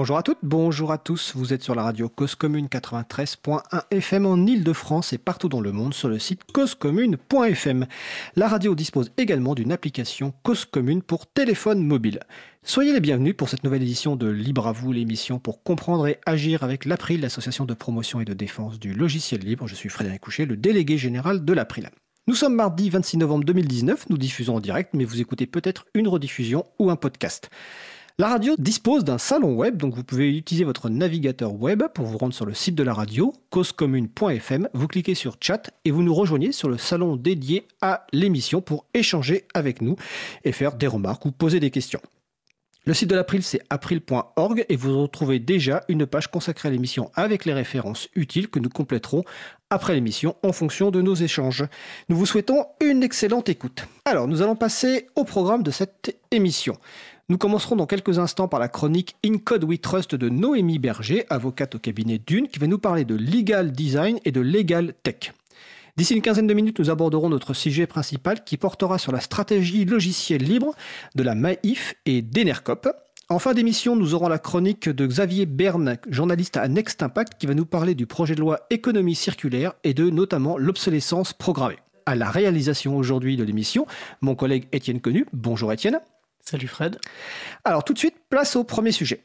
Bonjour à toutes, bonjour à tous. Vous êtes sur la radio Cause Commune 93.1 FM en Ile-de-France et partout dans le monde sur le site causecommune.fm. La radio dispose également d'une application Cause Commune pour téléphone mobile. Soyez les bienvenus pour cette nouvelle édition de Libre à vous, l'émission pour comprendre et agir avec l'April, l'association de promotion et de défense du logiciel libre. Je suis Frédéric Couchet, le délégué général de l'April. Nous sommes mardi 26 novembre 2019, nous diffusons en direct, mais vous écoutez peut-être une rediffusion ou un podcast. La radio dispose d'un salon web, donc vous pouvez utiliser votre navigateur web pour vous rendre sur le site de la radio, causecommune.fm. Vous cliquez sur chat et vous nous rejoignez sur le salon dédié à l'émission pour échanger avec nous et faire des remarques ou poser des questions. Le site de l'April, c'est april.org et vous retrouvez déjà une page consacrée à l'émission avec les références utiles que nous compléterons après l'émission en fonction de nos échanges. Nous vous souhaitons une excellente écoute. Alors, nous allons passer au programme de cette émission. Nous commencerons dans quelques instants par la chronique In Code We Trust de Noémie Berger, avocate au cabinet Dune, qui va nous parler de legal design et de legal tech. D'ici une quinzaine de minutes, nous aborderons notre sujet principal qui portera sur la stratégie logicielle libre de la MAIF et d'Enercop. En fin d'émission, nous aurons la chronique de Xavier Berne, journaliste à Next Impact, qui va nous parler du projet de loi économie circulaire et de notamment l'obsolescence programmée. À la réalisation aujourd'hui de l'émission, mon collègue Étienne Connu. Bonjour Étienne. Salut Fred. Alors tout de suite, place au premier sujet.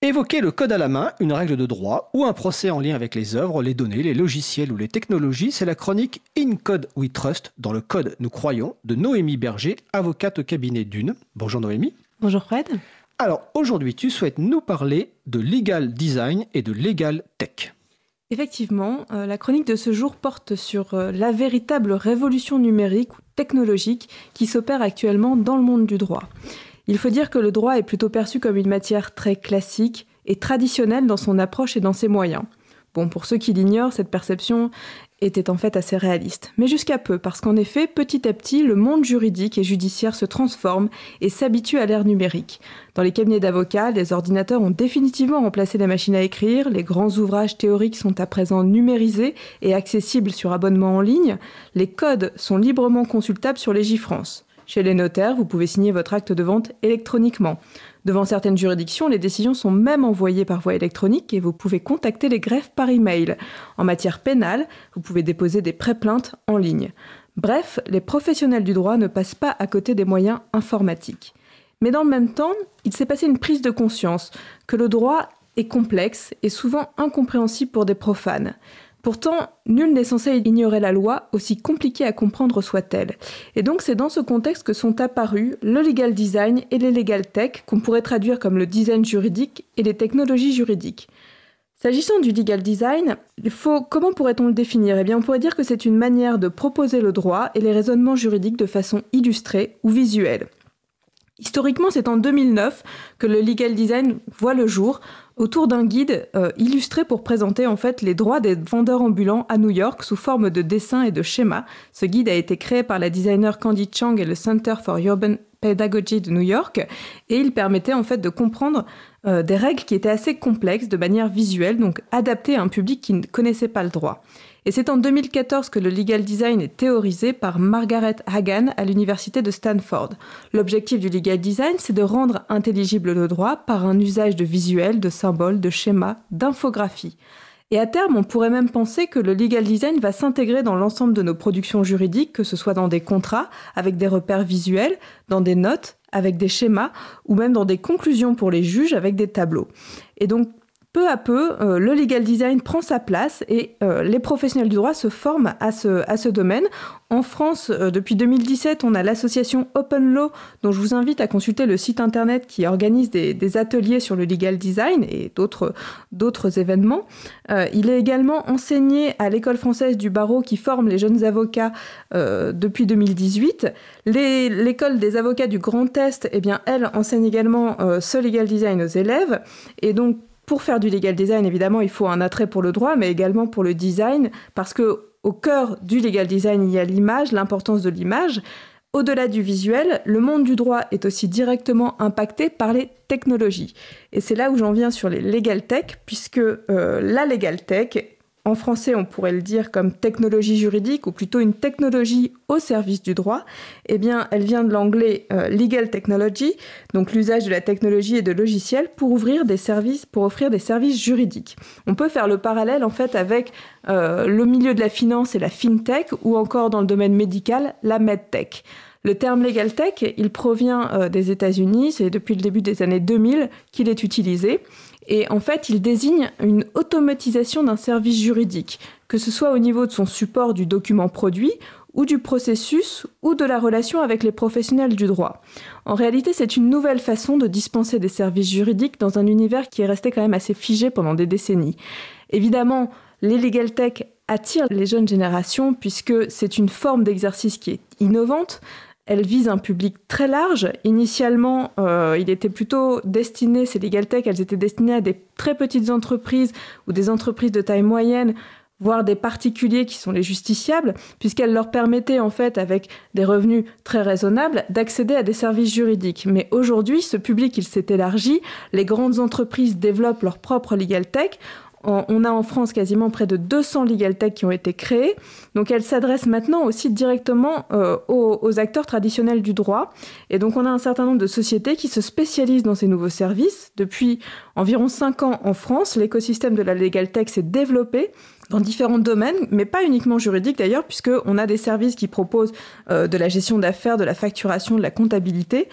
Évoquer le code à la main, une règle de droit ou un procès en lien avec les œuvres, les données, les logiciels ou les technologies, c'est la chronique In Code We Trust, dans le code nous croyons, de Noémie Berger, avocate au cabinet d'une. Bonjour Noémie. Bonjour Fred. Alors aujourd'hui, tu souhaites nous parler de legal design et de legal tech. Effectivement, euh, la chronique de ce jour porte sur euh, la véritable révolution numérique ou technologique qui s'opère actuellement dans le monde du droit. Il faut dire que le droit est plutôt perçu comme une matière très classique et traditionnelle dans son approche et dans ses moyens. Bon, pour ceux qui l'ignorent, cette perception était en fait assez réaliste. Mais jusqu'à peu, parce qu'en effet, petit à petit, le monde juridique et judiciaire se transforme et s'habitue à l'ère numérique. Dans les cabinets d'avocats, les ordinateurs ont définitivement remplacé les machines à écrire, les grands ouvrages théoriques sont à présent numérisés et accessibles sur abonnement en ligne, les codes sont librement consultables sur Légifrance. Chez les notaires, vous pouvez signer votre acte de vente électroniquement. Devant certaines juridictions, les décisions sont même envoyées par voie électronique et vous pouvez contacter les greffes par email. En matière pénale, vous pouvez déposer des pré-plaintes en ligne. Bref, les professionnels du droit ne passent pas à côté des moyens informatiques. Mais dans le même temps, il s'est passé une prise de conscience que le droit est complexe et souvent incompréhensible pour des profanes. Pourtant, nul n'est censé ignorer la loi, aussi compliquée à comprendre soit-elle. Et donc c'est dans ce contexte que sont apparus le legal design et les legal tech, qu'on pourrait traduire comme le design juridique et les technologies juridiques. S'agissant du legal design, il faut, comment pourrait-on le définir? Eh bien, on pourrait dire que c'est une manière de proposer le droit et les raisonnements juridiques de façon illustrée ou visuelle. Historiquement, c'est en 2009 que le legal design voit le jour autour d'un guide euh, illustré pour présenter en fait les droits des vendeurs ambulants à New York sous forme de dessins et de schémas. Ce guide a été créé par la designer Candy Chang et le Center for Urban Pedagogy de New York et il permettait en fait de comprendre euh, des règles qui étaient assez complexes de manière visuelle, donc adaptées à un public qui ne connaissait pas le droit. Et c'est en 2014 que le legal design est théorisé par Margaret Hagan à l'université de Stanford. L'objectif du legal design, c'est de rendre intelligible le droit par un usage de visuels, de symboles, de schémas, d'infographies. Et à terme, on pourrait même penser que le legal design va s'intégrer dans l'ensemble de nos productions juridiques, que ce soit dans des contrats, avec des repères visuels, dans des notes, avec des schémas, ou même dans des conclusions pour les juges, avec des tableaux. Et donc, peu à peu, euh, le legal design prend sa place et euh, les professionnels du droit se forment à ce, domaine. En France, euh, depuis 2017, on a l'association Open Law, dont je vous invite à consulter le site internet qui organise des, ateliers sur le legal design et d'autres, événements. il est également enseigné à l'école française du barreau qui forme les jeunes avocats depuis 2018. l'école des avocats du Grand Est, eh bien, elle enseigne également ce legal design aux élèves. Pour faire du legal design, évidemment, il faut un attrait pour le droit, mais également pour le design, parce que au cœur du legal design, il y a l'image, l'importance de l'image. Au-delà du visuel, le monde du droit est aussi directement impacté par les technologies. Et c'est là où j'en viens sur les legal tech, puisque euh, la legal tech en français, on pourrait le dire comme technologie juridique ou plutôt une technologie au service du droit. Eh bien, elle vient de l'anglais euh, legal technology, donc l'usage de la technologie et de logiciels pour ouvrir des services, pour offrir des services juridiques. On peut faire le parallèle en fait avec euh, le milieu de la finance et la fintech ou encore dans le domaine médical, la medtech. Le terme legal tech, il provient euh, des États-Unis, c'est depuis le début des années 2000 qu'il est utilisé. Et en fait, il désigne une automatisation d'un service juridique, que ce soit au niveau de son support du document produit ou du processus ou de la relation avec les professionnels du droit. En réalité, c'est une nouvelle façon de dispenser des services juridiques dans un univers qui est resté quand même assez figé pendant des décennies. Évidemment, les legal tech attirent les jeunes générations puisque c'est une forme d'exercice qui est innovante, elle vise un public très large. Initialement, euh, il était plutôt destiné, ces legal tech, elles étaient destinées à des très petites entreprises ou des entreprises de taille moyenne, voire des particuliers qui sont les justiciables, puisqu'elles leur permettaient en fait, avec des revenus très raisonnables, d'accéder à des services juridiques. Mais aujourd'hui, ce public, il s'est élargi. Les grandes entreprises développent leur propre legal tech on a en France quasiment près de 200 legal tech qui ont été créés. Donc elles s'adressent maintenant aussi directement euh, aux, acteurs traditionnels du droit. Et donc on a un certain nombre de sociétés qui se spécialisent dans ces nouveaux services. Depuis environ 5 ans en France, l'écosystème de la legal tech s'est développé dans différents domaines, mais pas uniquement juridiques d'ailleurs, puisqu'on a des services qui proposent euh, de la gestion d'affaires, de la facturation, de la comptabilité.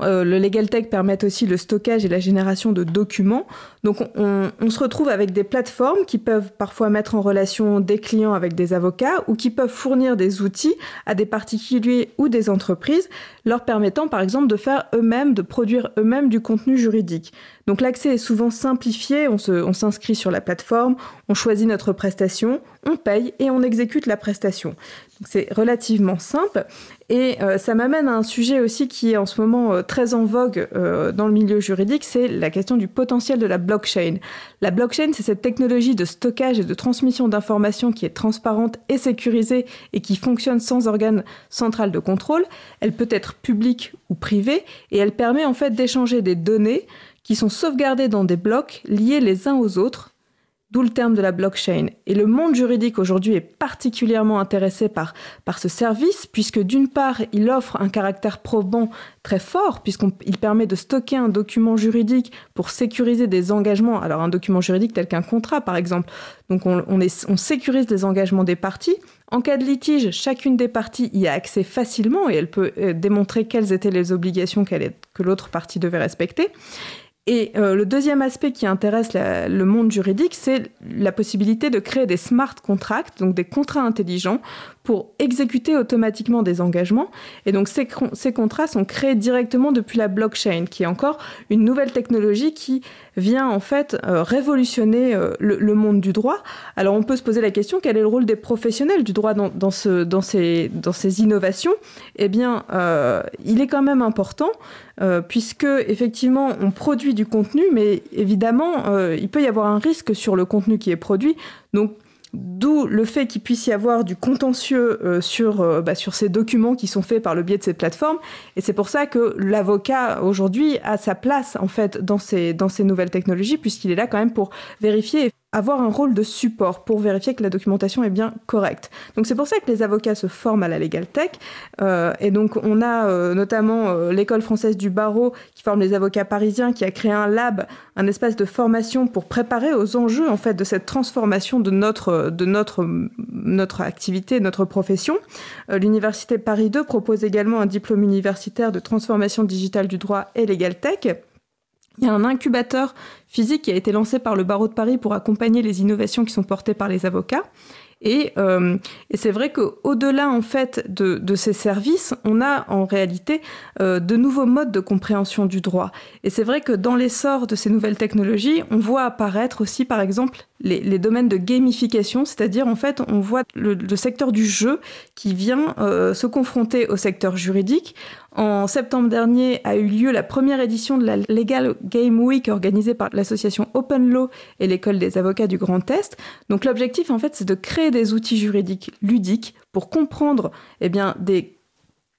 Euh, le Legal Tech permet aussi le stockage et la génération de documents. Donc on, se retrouve avec des plateformes qui peuvent parfois mettre en relation des clients avec des avocats ou qui peuvent fournir des outils à des particuliers ou des entreprises, leur permettant par exemple de faire eux-mêmes, de produire eux-mêmes du contenu juridique. Donc l'accès est souvent simplifié, on s'inscrit sur la plateforme, on choisit notre prestation, on paye et on exécute la prestation. C'est relativement simple et euh, ça m'amène à un sujet aussi qui est en ce moment euh, très en vogue euh, dans le milieu juridique, c'est la question du potentiel de la blockchain. La blockchain, c'est cette technologie de stockage et de transmission d'informations qui est transparente et sécurisée et qui fonctionne sans organe central de contrôle. Elle peut être publique ou privée et elle permet en fait d'échanger des données qui sont sauvegardées dans des blocs liés les uns aux autres D'où le terme de la blockchain. Et le monde juridique aujourd'hui est particulièrement intéressé par, par ce service, puisque d'une part, il offre un caractère probant très fort, puisqu'il permet de stocker un document juridique pour sécuriser des engagements. Alors un document juridique tel qu'un contrat, par exemple. Donc on, on sécurise les engagements des parties. En cas de litige, chacune des parties y a accès facilement et elle peut euh, démontrer quelles étaient les obligations que l'autre partie devait respecter. Et euh, le deuxième aspect qui intéresse le monde juridique, c'est la possibilité de créer des smart contracts, donc des contrats intelligents, pour exécuter automatiquement des engagements. Et donc ces, ces, contrats sont créés directement depuis la blockchain, qui est encore une nouvelle technologie qui vient en fait euh, révolutionner euh, le, monde du droit. Alors on peut se poser la question, quel est le rôle des professionnels du droit dans, dans, ce, dans, ces, dans ces innovations? Eh bien, euh, il est quand même important, puisque effectivement on produit du contenu, mais évidemment, il peut y avoir un risque sur le contenu qui est produit. Donc D'où le fait qu'il puisse y avoir du contentieux euh, sur, euh, bah, sur ces documents qui sont faits par le biais de cette plateforme. Et c'est pour ça que l'avocat aujourd'hui a sa place en fait dans ces, dans ces nouvelles technologies, puisqu'il est là quand même pour vérifier avoir un rôle de support pour vérifier que la documentation est bien correcte. Donc c'est pour ça que les avocats se forment à la Legal Tech. Euh, et donc on a euh, notamment euh, l'école française du barreau qui forme les avocats parisiens, qui a créé un lab, un espace de formation pour préparer aux enjeux en fait de cette transformation de notre de notre notre activité, notre profession. L'université Paris 2 propose également un diplôme universitaire de transformation digitale du droit et Legal Tech. Il y a un incubateur physique qui a été lancé par le barreau de Paris pour accompagner les innovations qui sont portées par les avocats. Et, euh, et c'est vrai qu'au-delà en fait de, ces services, on a en réalité euh, de nouveaux modes de compréhension du droit. Et c'est vrai que dans l'essor de ces nouvelles technologies, on voit apparaître aussi par exemple les, domaines de gamification, c'est-à-dire en fait on voit le, le, secteur du jeu qui vient euh, se confronter au secteur juridique en septembre dernier a eu lieu la première édition de la Legal Game Week organisée par l'association Open Law et l'école des avocats du Grand Est. Donc l'objectif en fait c'est de créer des outils juridiques ludiques pour comprendre eh bien, des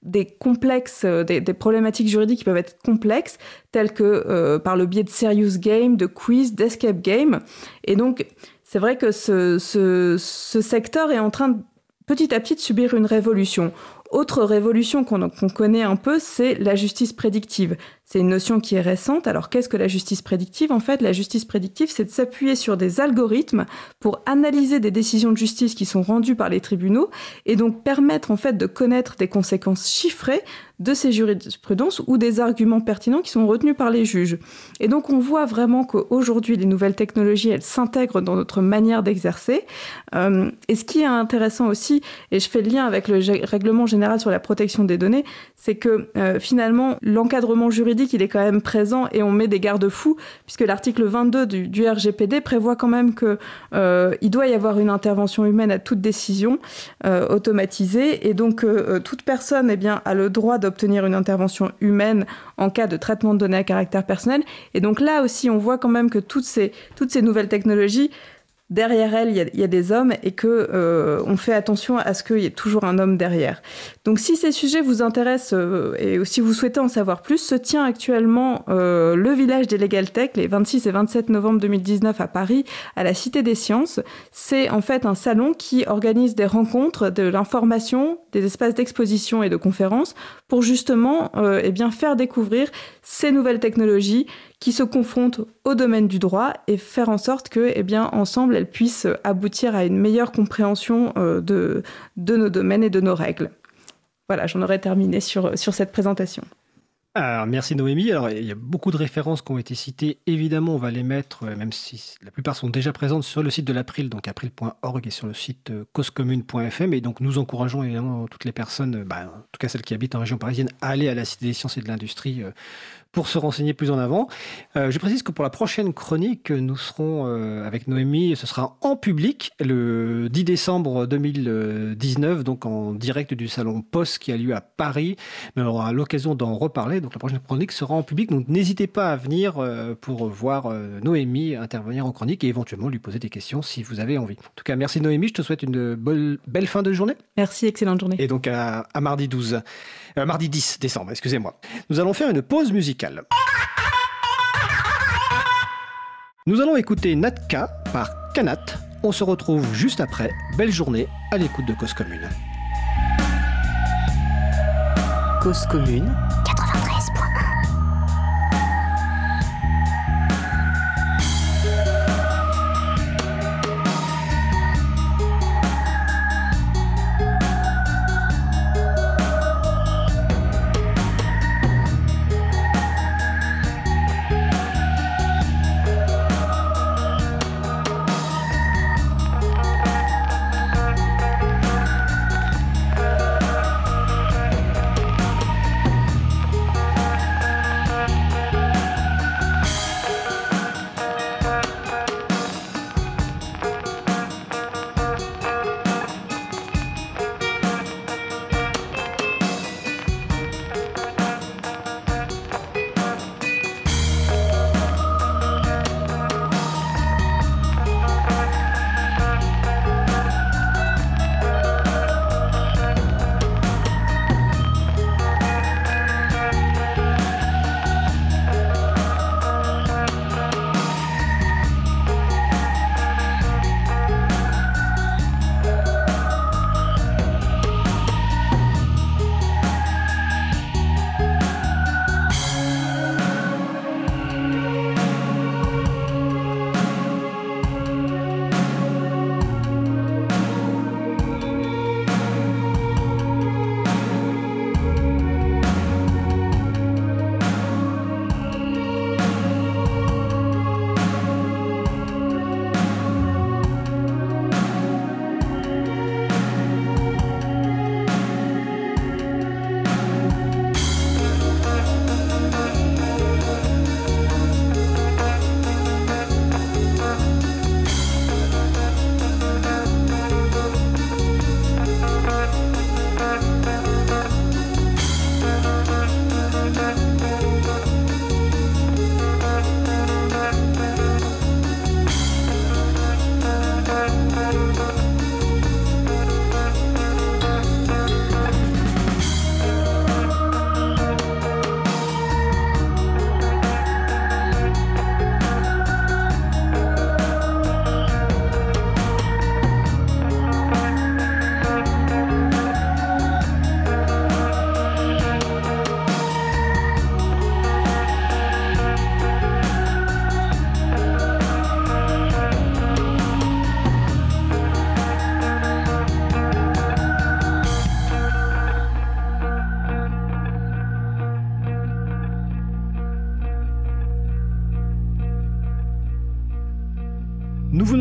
des complexes, des, problématiques juridiques qui peuvent être complexes, telles que par le biais de serious game, de quiz, d'escape game. Et donc, c'est vrai que ce, secteur est en train petit à petit de subir une révolution. Autre révolution qu'on connaît un peu, c'est la justice prédictive. C'est une notion qui est récente. Alors qu'est-ce que la justice prédictive? En fait, la justice prédictive, c'est de s'appuyer sur des algorithmes pour analyser des décisions de justice qui sont rendues par les tribunaux et donc permettre en fait de connaître des conséquences chiffrées de ces jurisprudences ou des arguments pertinents qui sont retenus par les juges. Et donc on voit vraiment qu'aujourd'hui les nouvelles technologies elles s'intègrent dans notre manière d'exercer. Euh, et ce qui est intéressant aussi, et je fais le lien avec le règlement général sur la protection des données, c'est que euh, finalement l'encadrement juridique qu'il est quand même présent et on met des garde-fous, puisque l'article 22 du, RGPD prévoit quand même qu'il euh, doit y avoir une intervention humaine à toute décision euh, automatisée, et donc euh, toute personne eh bien, a le droit d'obtenir une intervention humaine en cas de traitement de données à caractère personnel. Et donc là aussi, on voit quand même que toutes ces nouvelles technologies derrière elle, il y, a, des hommes et que euh, on fait attention à ce qu'il y ait toujours un homme derrière. Donc, si ces sujets vous intéressent euh, et si vous souhaitez en savoir plus, se tient actuellement euh, le village des Legal Tech les 26 et 27 novembre 2019 à Paris, à la Cité des Sciences. C'est en fait un salon qui organise des rencontres, de l'information, des espaces d'exposition et de conférences pour justement eh bien faire découvrir ces nouvelles technologies qui se confrontent au domaine du droit et faire en sorte que, eh bien, ensemble, elles puissent aboutir à une meilleure compréhension euh, de, nos domaines et de nos règles. Voilà, j'en aurais terminé sur, cette présentation. Alors, merci Noémie. Alors, il y a beaucoup de références qui ont été citées. Évidemment, on va les mettre, euh, même si la plupart sont déjà présentes sur le site de l'April, donc april.org et sur le site euh, causecommune.fm. Et donc, nous encourageons évidemment toutes les personnes, bah, en tout cas celles qui habitent en région parisienne, à aller à la Cité des sciences et de l'industrie pour se renseigner plus en avant. Euh, je précise que pour la prochaine chronique, nous serons euh, avec Noémie, ce sera en public le 10 décembre 2019, donc en direct du salon POS qui a lieu à Paris. Mais on aura l'occasion d'en reparler. Donc la prochaine chronique sera en public. Donc n'hésitez pas à venir euh, pour voir Noémie intervenir en chronique et éventuellement lui poser des questions si vous avez envie. En tout cas, merci Noémie. Je te souhaite une belle fin de journée. Merci, excellente journée. Et donc à, à mardi 12. Mardi 10 décembre, excusez-moi. Nous allons faire une pause musicale. Nous allons écouter Natka par Kanat. On se retrouve juste après. Belle journée à l'écoute de Cause Commune. Cause Commune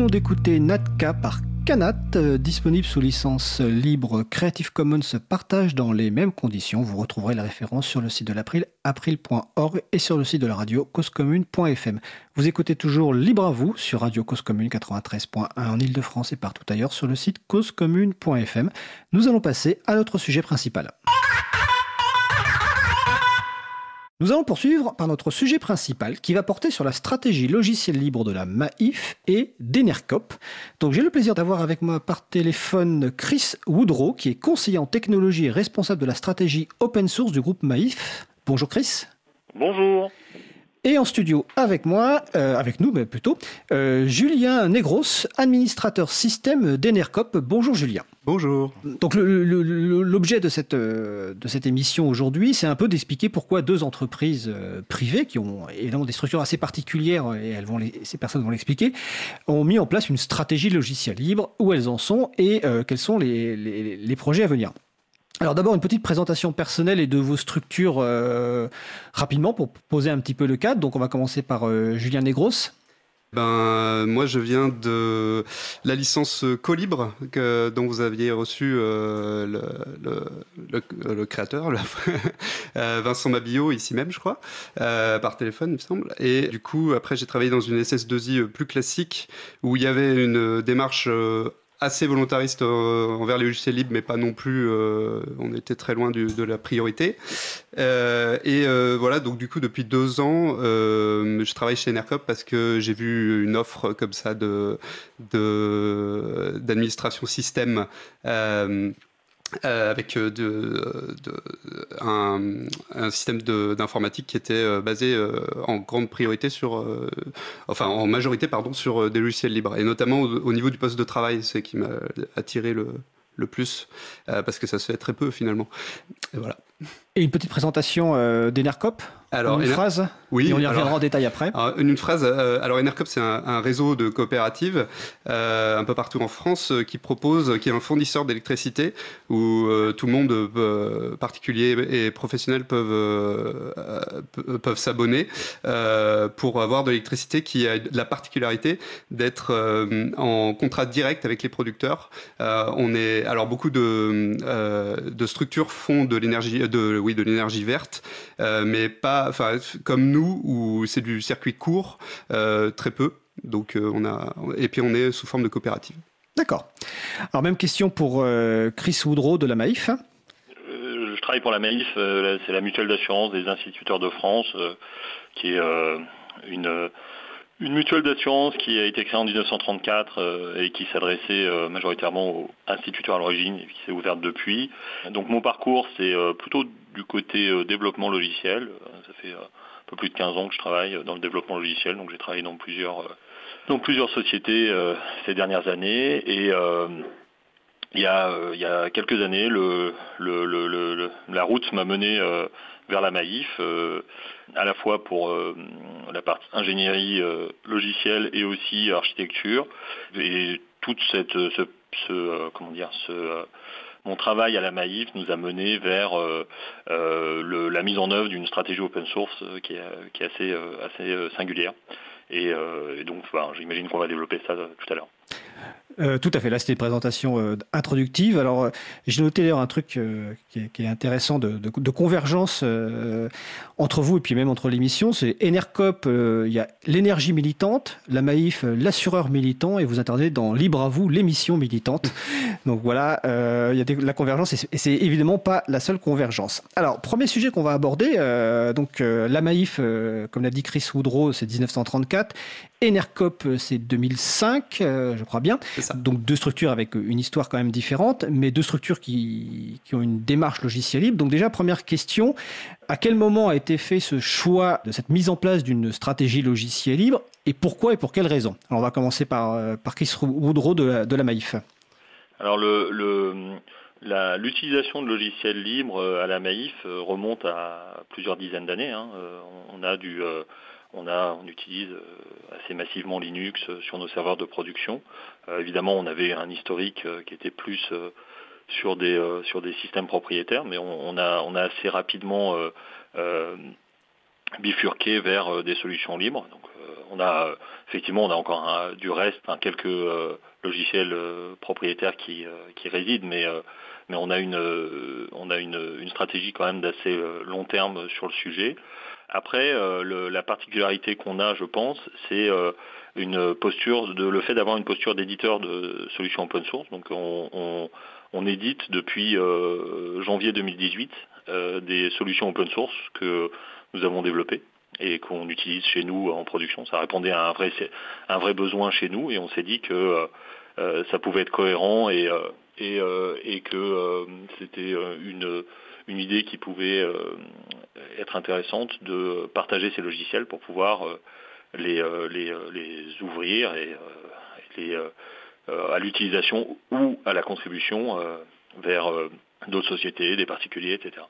d'écouter Natka par Canat, euh, disponible sous licence libre Creative Commons partage dans les mêmes conditions. Vous retrouverez la référence sur le site de l'April, april.org et sur le site de la radio causecommune.fm. Vous écoutez toujours Libre à vous sur Radio Cause Commune 93.1 en Ile-de-France et partout ailleurs sur le site causecommune.fm. Nous allons passer à notre sujet principal. Nous allons poursuivre par notre sujet principal qui va porter sur la stratégie logicielle libre de la MAIF et d'Enercop. Donc j'ai le plaisir d'avoir avec moi par téléphone Chris Woodrow qui est conseiller en technologie et responsable de la stratégie open source du groupe MAIF. Bonjour Chris. Bonjour. Et en studio avec moi, euh, avec nous mais plutôt, euh, Julien Negros, administrateur système d'Enercop. Bonjour Julien. Bonjour. Donc l'objet de cette, euh, de cette émission aujourd'hui, c'est un peu d'expliquer pourquoi deux entreprises euh, privées, qui ont évidemment des structures assez particulières, et elles vont ces personnes vont l'expliquer, ont mis en place une stratégie logicielle libre, où elles en sont et euh, quels sont les, les, projets à venir. Alors d'abord une petite présentation personnelle et de vos structures rapidement pour poser un petit peu le cadre. Donc on va commencer par Julien Negros. Ben, moi, je viens de la licence Colibre que, dont vous aviez reçu euh, le, le, créateur, euh, Vincent Mabillot, ici même, je crois, euh, par téléphone, il me semble. Et du coup, après, j'ai travaillé dans une SS2I plus classique où il y avait une démarche assez volontariste euh, envers les logiciels libres, mais pas non plus. Euh, on était très loin de la priorité. Euh, et voilà, donc du coup, depuis deux ans, je travaille chez Enercop parce que j'ai vu une offre comme ça de d'administration système euh, avec euh, de, de, un, un, système d'informatique qui était euh, basé en grande priorité sur, enfin en majorité pardon, sur des logiciels libres et notamment au, niveau du poste de travail, c'est qui m'a attiré le, le plus parce que ça se fait très peu finalement. Et voilà. Et une petite présentation d'Enercop alors, une phrase Oui. Et on y reviendra en détail après. une phrase. Euh, alors, Enercop, c'est un, réseau de coopératives euh, un peu partout en France euh, qui propose, qui est un fournisseur d'électricité où tout le monde, particulier et professionnel, peuvent peuvent s'abonner pour avoir de l'électricité qui a la particularité d'être en contrat direct avec les producteurs. on est alors beaucoup de de structures font de l'énergie de oui de l'énergie verte, mais pas enfin, comme nous, où c'est du circuit court, euh, très peu. Donc, euh, on a, et puis on est sous forme de coopérative. D'accord. Alors, même question pour euh, Chris Woodrow de la Maïf. je travaille pour la Maïf, c'est la mutuelle d'assurance des instituteurs de France, qui est une une mutuelle d'assurance qui a été créée en 1934 euh, et qui s'adressait euh, majoritairement aux instituteurs à l'origine et qui s'est ouverte depuis. Donc mon parcours, c'est euh, plutôt du côté développement logiciel. Ça fait un peu plus de 15 ans que je travaille dans le développement logiciel, donc j'ai travaillé dans plusieurs, dans plusieurs sociétés ces dernières années. Et il y, a, il y a quelques années, le, le, la route m'a mené vers la Maïf, euh, à la fois pour euh, la partie ingénierie euh, logicielle et aussi architecture. Et toute cette, ce, comment dire, ce, mon travail à la Maïf nous a mené vers la mise en œuvre d'une stratégie open source qui est, assez, assez singulière. Et, donc, j'imagine qu'on va développer ça tout à l'heure. Euh, tout à fait, là c'était une présentation euh, introductive. Alors euh, j'ai noté d'ailleurs un truc qui est, intéressant de, convergence entre vous et puis même entre l'émission. C'est Enercop, il y a l'énergie militante, la Maïf, l'assureur militant et vous intervenez dans Libre à vous, l'émission militante. Donc voilà, il y a la convergence et c'est évidemment pas la seule convergence. Alors premier sujet qu'on va aborder, donc la Maïf, comme l'a dit Chris Woodrow, c'est 1934 Enercop, euh, c'est 2005, euh, je crois bien. Donc deux structures avec une histoire quand même différente, mais deux structures qui, ont une démarche logicielle libre. Donc déjà, première question, à quel moment a été fait ce choix de cette mise en place d'une stratégie logicielle libre et pourquoi et pour quelles raisons Alors on va commencer par, euh, par Chris Woodrow de la, de la Maïf. Alors l'utilisation de logiciels libres à la Maïf remonte à plusieurs dizaines d'années. Hein. On a du on, utilise euh, assez massivement Linux euh, sur nos serveurs de production. Euh, évidemment, on avait un historique qui était plus sur des, systèmes propriétaires, mais on, a, assez rapidement bifurquer vers des solutions libres. On a effectivement on a encore du reste, quelques logiciels propriétaires qui, résident, mais on a une stratégie quand même d'assez long terme sur le sujet. Après, la particularité qu'on a, je pense, c'est une posture de le fait d'avoir une posture d'éditeur de solutions open source. Donc on, on, édite depuis euh, janvier 2018 euh, des solutions open source que nous avons développées et qu'on utilise chez nous en production. Ça répondait à un vrai, un vrai besoin chez nous et on s'est dit que euh, ça pouvait être cohérent et, et, et que c'était une, une idée qui pouvait être intéressante de partager ces logiciels pour pouvoir les, euh, les, euh, les ouvrir et, euh, les, à l'utilisation ou à la contribution vers d'autres sociétés, des particuliers, etc.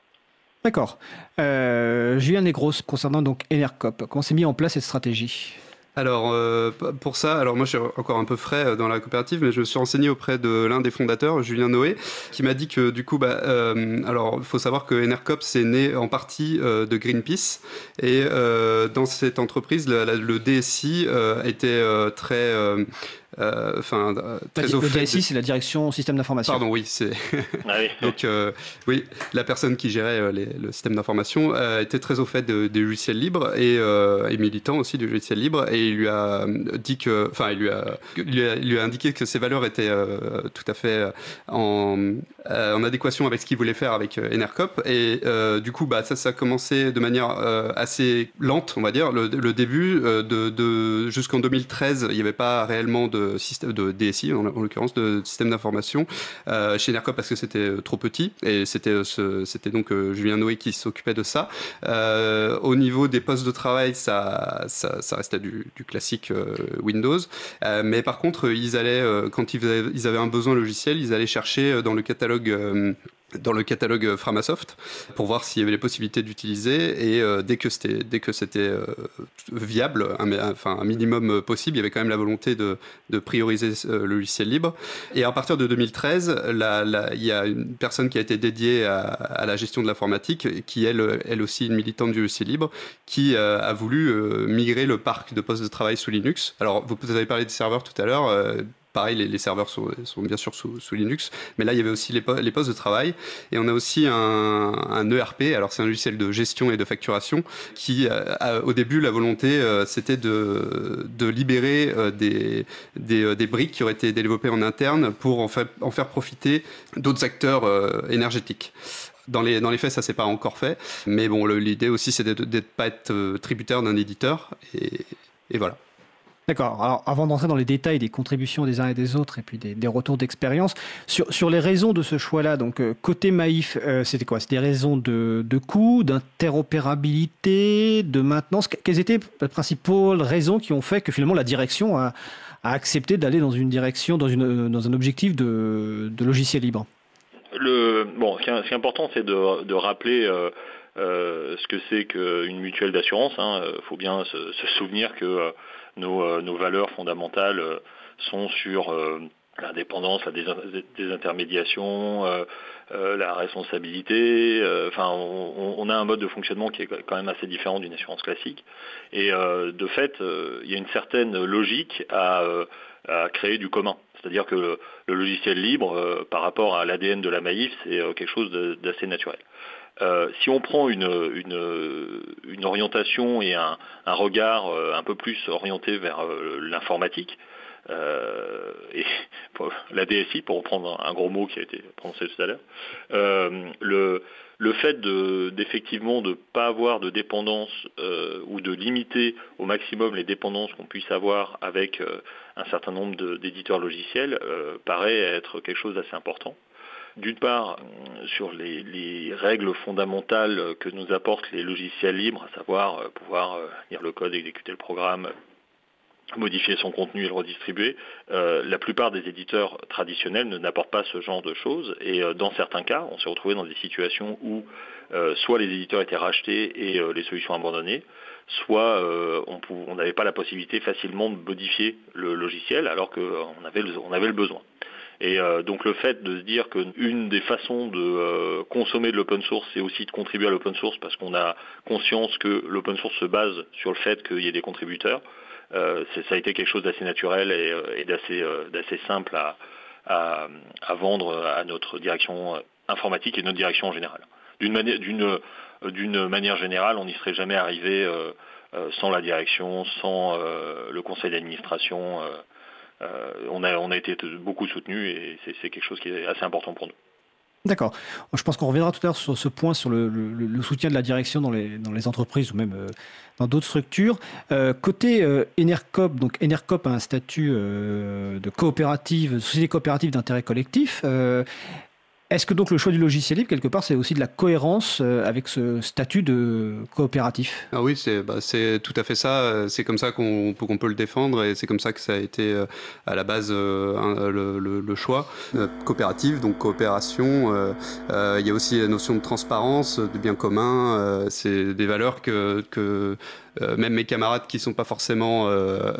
D'accord. Euh, Julien Negros, concernant donc Enercop, comment s'est mis en place cette stratégie? Alors euh, pour ça, alors moi je suis encore un peu frais euh, dans la coopérative, mais je me suis renseigné auprès de l'un des fondateurs, Julien Noé, qui m'a dit que du coup, bah, euh, alors il faut savoir que Enercop c'est né en partie de Greenpeace et dans cette entreprise, le DSI était très euh, enfin, euh, très au fait. DSI, c'est la direction système d'information. Pardon, oui, c'est. Ah Donc, euh, oui, la personne qui gérait le système d'information était très au fait des logiciels libres et, et, militant aussi du logiciel libre. Et il lui a dit que, enfin, il lui a, lui a, indiqué que ses valeurs étaient tout à fait en, en, adéquation avec ce qu'il voulait faire avec Enercop. Et du coup, bah, ça, ça a commencé de manière assez lente, on va dire. Le, le début de, de jusqu'en 2013, il n'y avait pas réellement de système de DSI, en, l'occurrence de système d'information, euh, chez Nercop parce que c'était euh, trop petit et c'était euh, c'était donc Julien Noé qui s'occupait de ça. au niveau des postes de travail, ça, ça, restait du, classique Windows, mais par contre, ils allaient quand ils avaient, ils avaient un besoin logiciel, ils allaient chercher dans le catalogue dans le catalogue Framasoft pour voir s'il y avait les possibilités d'utiliser et euh, dès que c'était dès que c'était euh, viable un, enfin un minimum possible il y avait quand même la volonté de, de prioriser euh, le logiciel libre. Et à partir de 2013 il y a une personne qui a été dédiée à, à la gestion de l'informatique qui elle elle aussi une militante du logiciel libre qui a voulu migrer le parc de postes de travail sous Linux. Alors vous, vous avez parlé des serveurs tout à l'heure pareil, les, serveurs sont, bien sûr sous, Linux, mais là il y avait aussi les, postes de travail et on a aussi un, ERP. Alors c'est un logiciel de gestion et de facturation qui, euh, au début, la volonté euh, c'était de, libérer euh, des, briques qui auraient été développées en interne pour en, faire profiter d'autres acteurs énergétiques. Dans les, faits, ça s'est pas encore fait, mais bon, l'idée aussi c'est de ne pas être tributaire d'un éditeur et voilà. D'accord. Alors, avant d'entrer dans les détails des contributions des uns et des autres et puis des, retours d'expérience, sur, sur les raisons de ce choix-là, donc euh, côté Maïf, euh, c'était quoi? C'était des raisons de, de coût, d'interopérabilité, de maintenance? Quelles étaient les principales raisons qui ont fait que finalement la direction a, a accepté d'aller dans une direction, dans, une, dans un objectif de, de logiciel libre? Le, bon, ce qui est, important, c'est de, de rappeler euh, ce que c'est qu'une mutuelle d'assurance. Il hein. faut bien se souvenir que euh, nos, valeurs fondamentales euh, sont sur euh, l'indépendance, la désintermédiation, la responsabilité. enfin, on, a un mode de fonctionnement qui est quand même assez différent d'une assurance classique. Et de fait, il y a une certaine logique à, créer du commun. C'est-à-dire que le, logiciel libre, par rapport à l'ADN de la Maïf, c'est quelque chose d'assez naturel. Euh, si on prend une, orientation et un, regard euh, un peu plus orienté vers euh, l'informatique, et la DSI, pour reprendre un gros mot qui a été prononcé tout à l'heure, le, fait d'effectivement de ne pas avoir de dépendance ou de limiter au maximum les dépendances qu'on puisse avoir avec un certain nombre d'éditeurs logiciels paraît être quelque chose d'assez important d'une part euh, sur les, règles fondamentales que nous apportent les logiciels libres, à savoir euh, pouvoir euh, lire le code, exécuter le programme, modifier son contenu et le redistribuer. la plupart des éditeurs traditionnels ne n'apportent pas ce genre de choses et dans certains cas, on s'est retrouvé dans des situations où soit les éditeurs étaient rachetés et les solutions abandonnées, soit on n'avait pas la possibilité facilement de modifier le logiciel alors qu'on avait, le besoin. Et donc le fait de se dire qu'une des façons de consommer de l'open source, c'est aussi de contribuer à l'open source parce qu'on a conscience que l'open source se base sur le fait qu'il y ait des contributeurs. ça a été quelque chose d'assez naturel et, d'assez simple à, à, vendre à notre direction informatique et notre direction en général. D'une manière, générale, on n'y serait jamais arrivé euh, euh, sans la direction, sans euh, le conseil d'administration. On, a, on a été beaucoup soutenu et c'est, quelque chose qui est assez important pour nous. D'accord. Je pense qu'on reviendra tout à l'heure sur ce point, sur le, soutien de la direction dans les, dans les entreprises ou même dans d'autres structures. côté Enercop, donc Enercop a un statut de coopérative, société coopérative d'intérêt collectif. Est-ce que donc le choix du logiciel libre, quelque part, c'est aussi de la cohérence euh, avec ce statut de coopératif? Ah oui, c'est bah, tout à fait ça. C'est comme ça qu'on peut le défendre et c'est comme ça que ça a été euh, à la base euh, le, choix. coopérative, donc coopération. Il y a aussi la notion de transparence, de bien commun. c'est des valeurs que, que euh, même mes camarades qui sont pas forcément euh,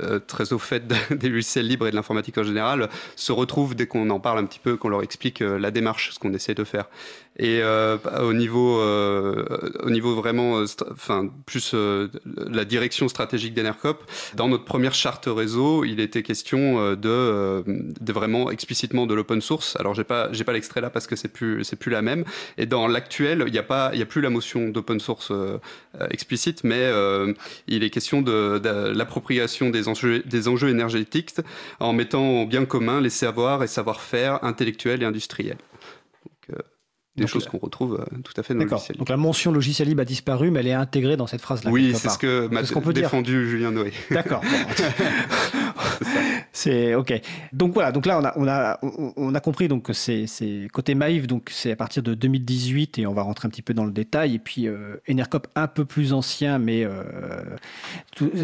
euh, très au fait des logiciels libres et de l'informatique en général se retrouvent dès qu'on en parle un petit peu, qu'on leur explique la démarche, ce qu'on essaie de faire. Et euh, au niveau, euh, au niveau vraiment, euh, enfin plus euh, la direction stratégique d'Enercop, dans notre première charte réseau, il était question de, de vraiment explicitement de l'open source. Alors j'ai pas, j'ai pas l'extrait là parce que c'est plus, c'est plus la même. Et dans l'actuel, il n'y a pas, il y a plus la motion d'open source explicite, mais il est question de, de l'appropriation des enjeux, des enjeux énergétiques en mettant en bien commun les savoirs et savoir-faire intellectuels et industriels des choses qu'on retrouve euh, tout à fait dans le logiciel. Donc la mention logiciel libre a disparu, mais elle est intégrée dans cette phrase-là. Oui, c'est ce que m'a défendu Julien Noé. D'accord. ok. Donc voilà. Donc là, on a on a on a compris donc c'est côté Maïf, donc c'est à partir de 2018 et on va rentrer un petit peu dans le détail. Et puis euh, Enercop un peu plus ancien, mais euh,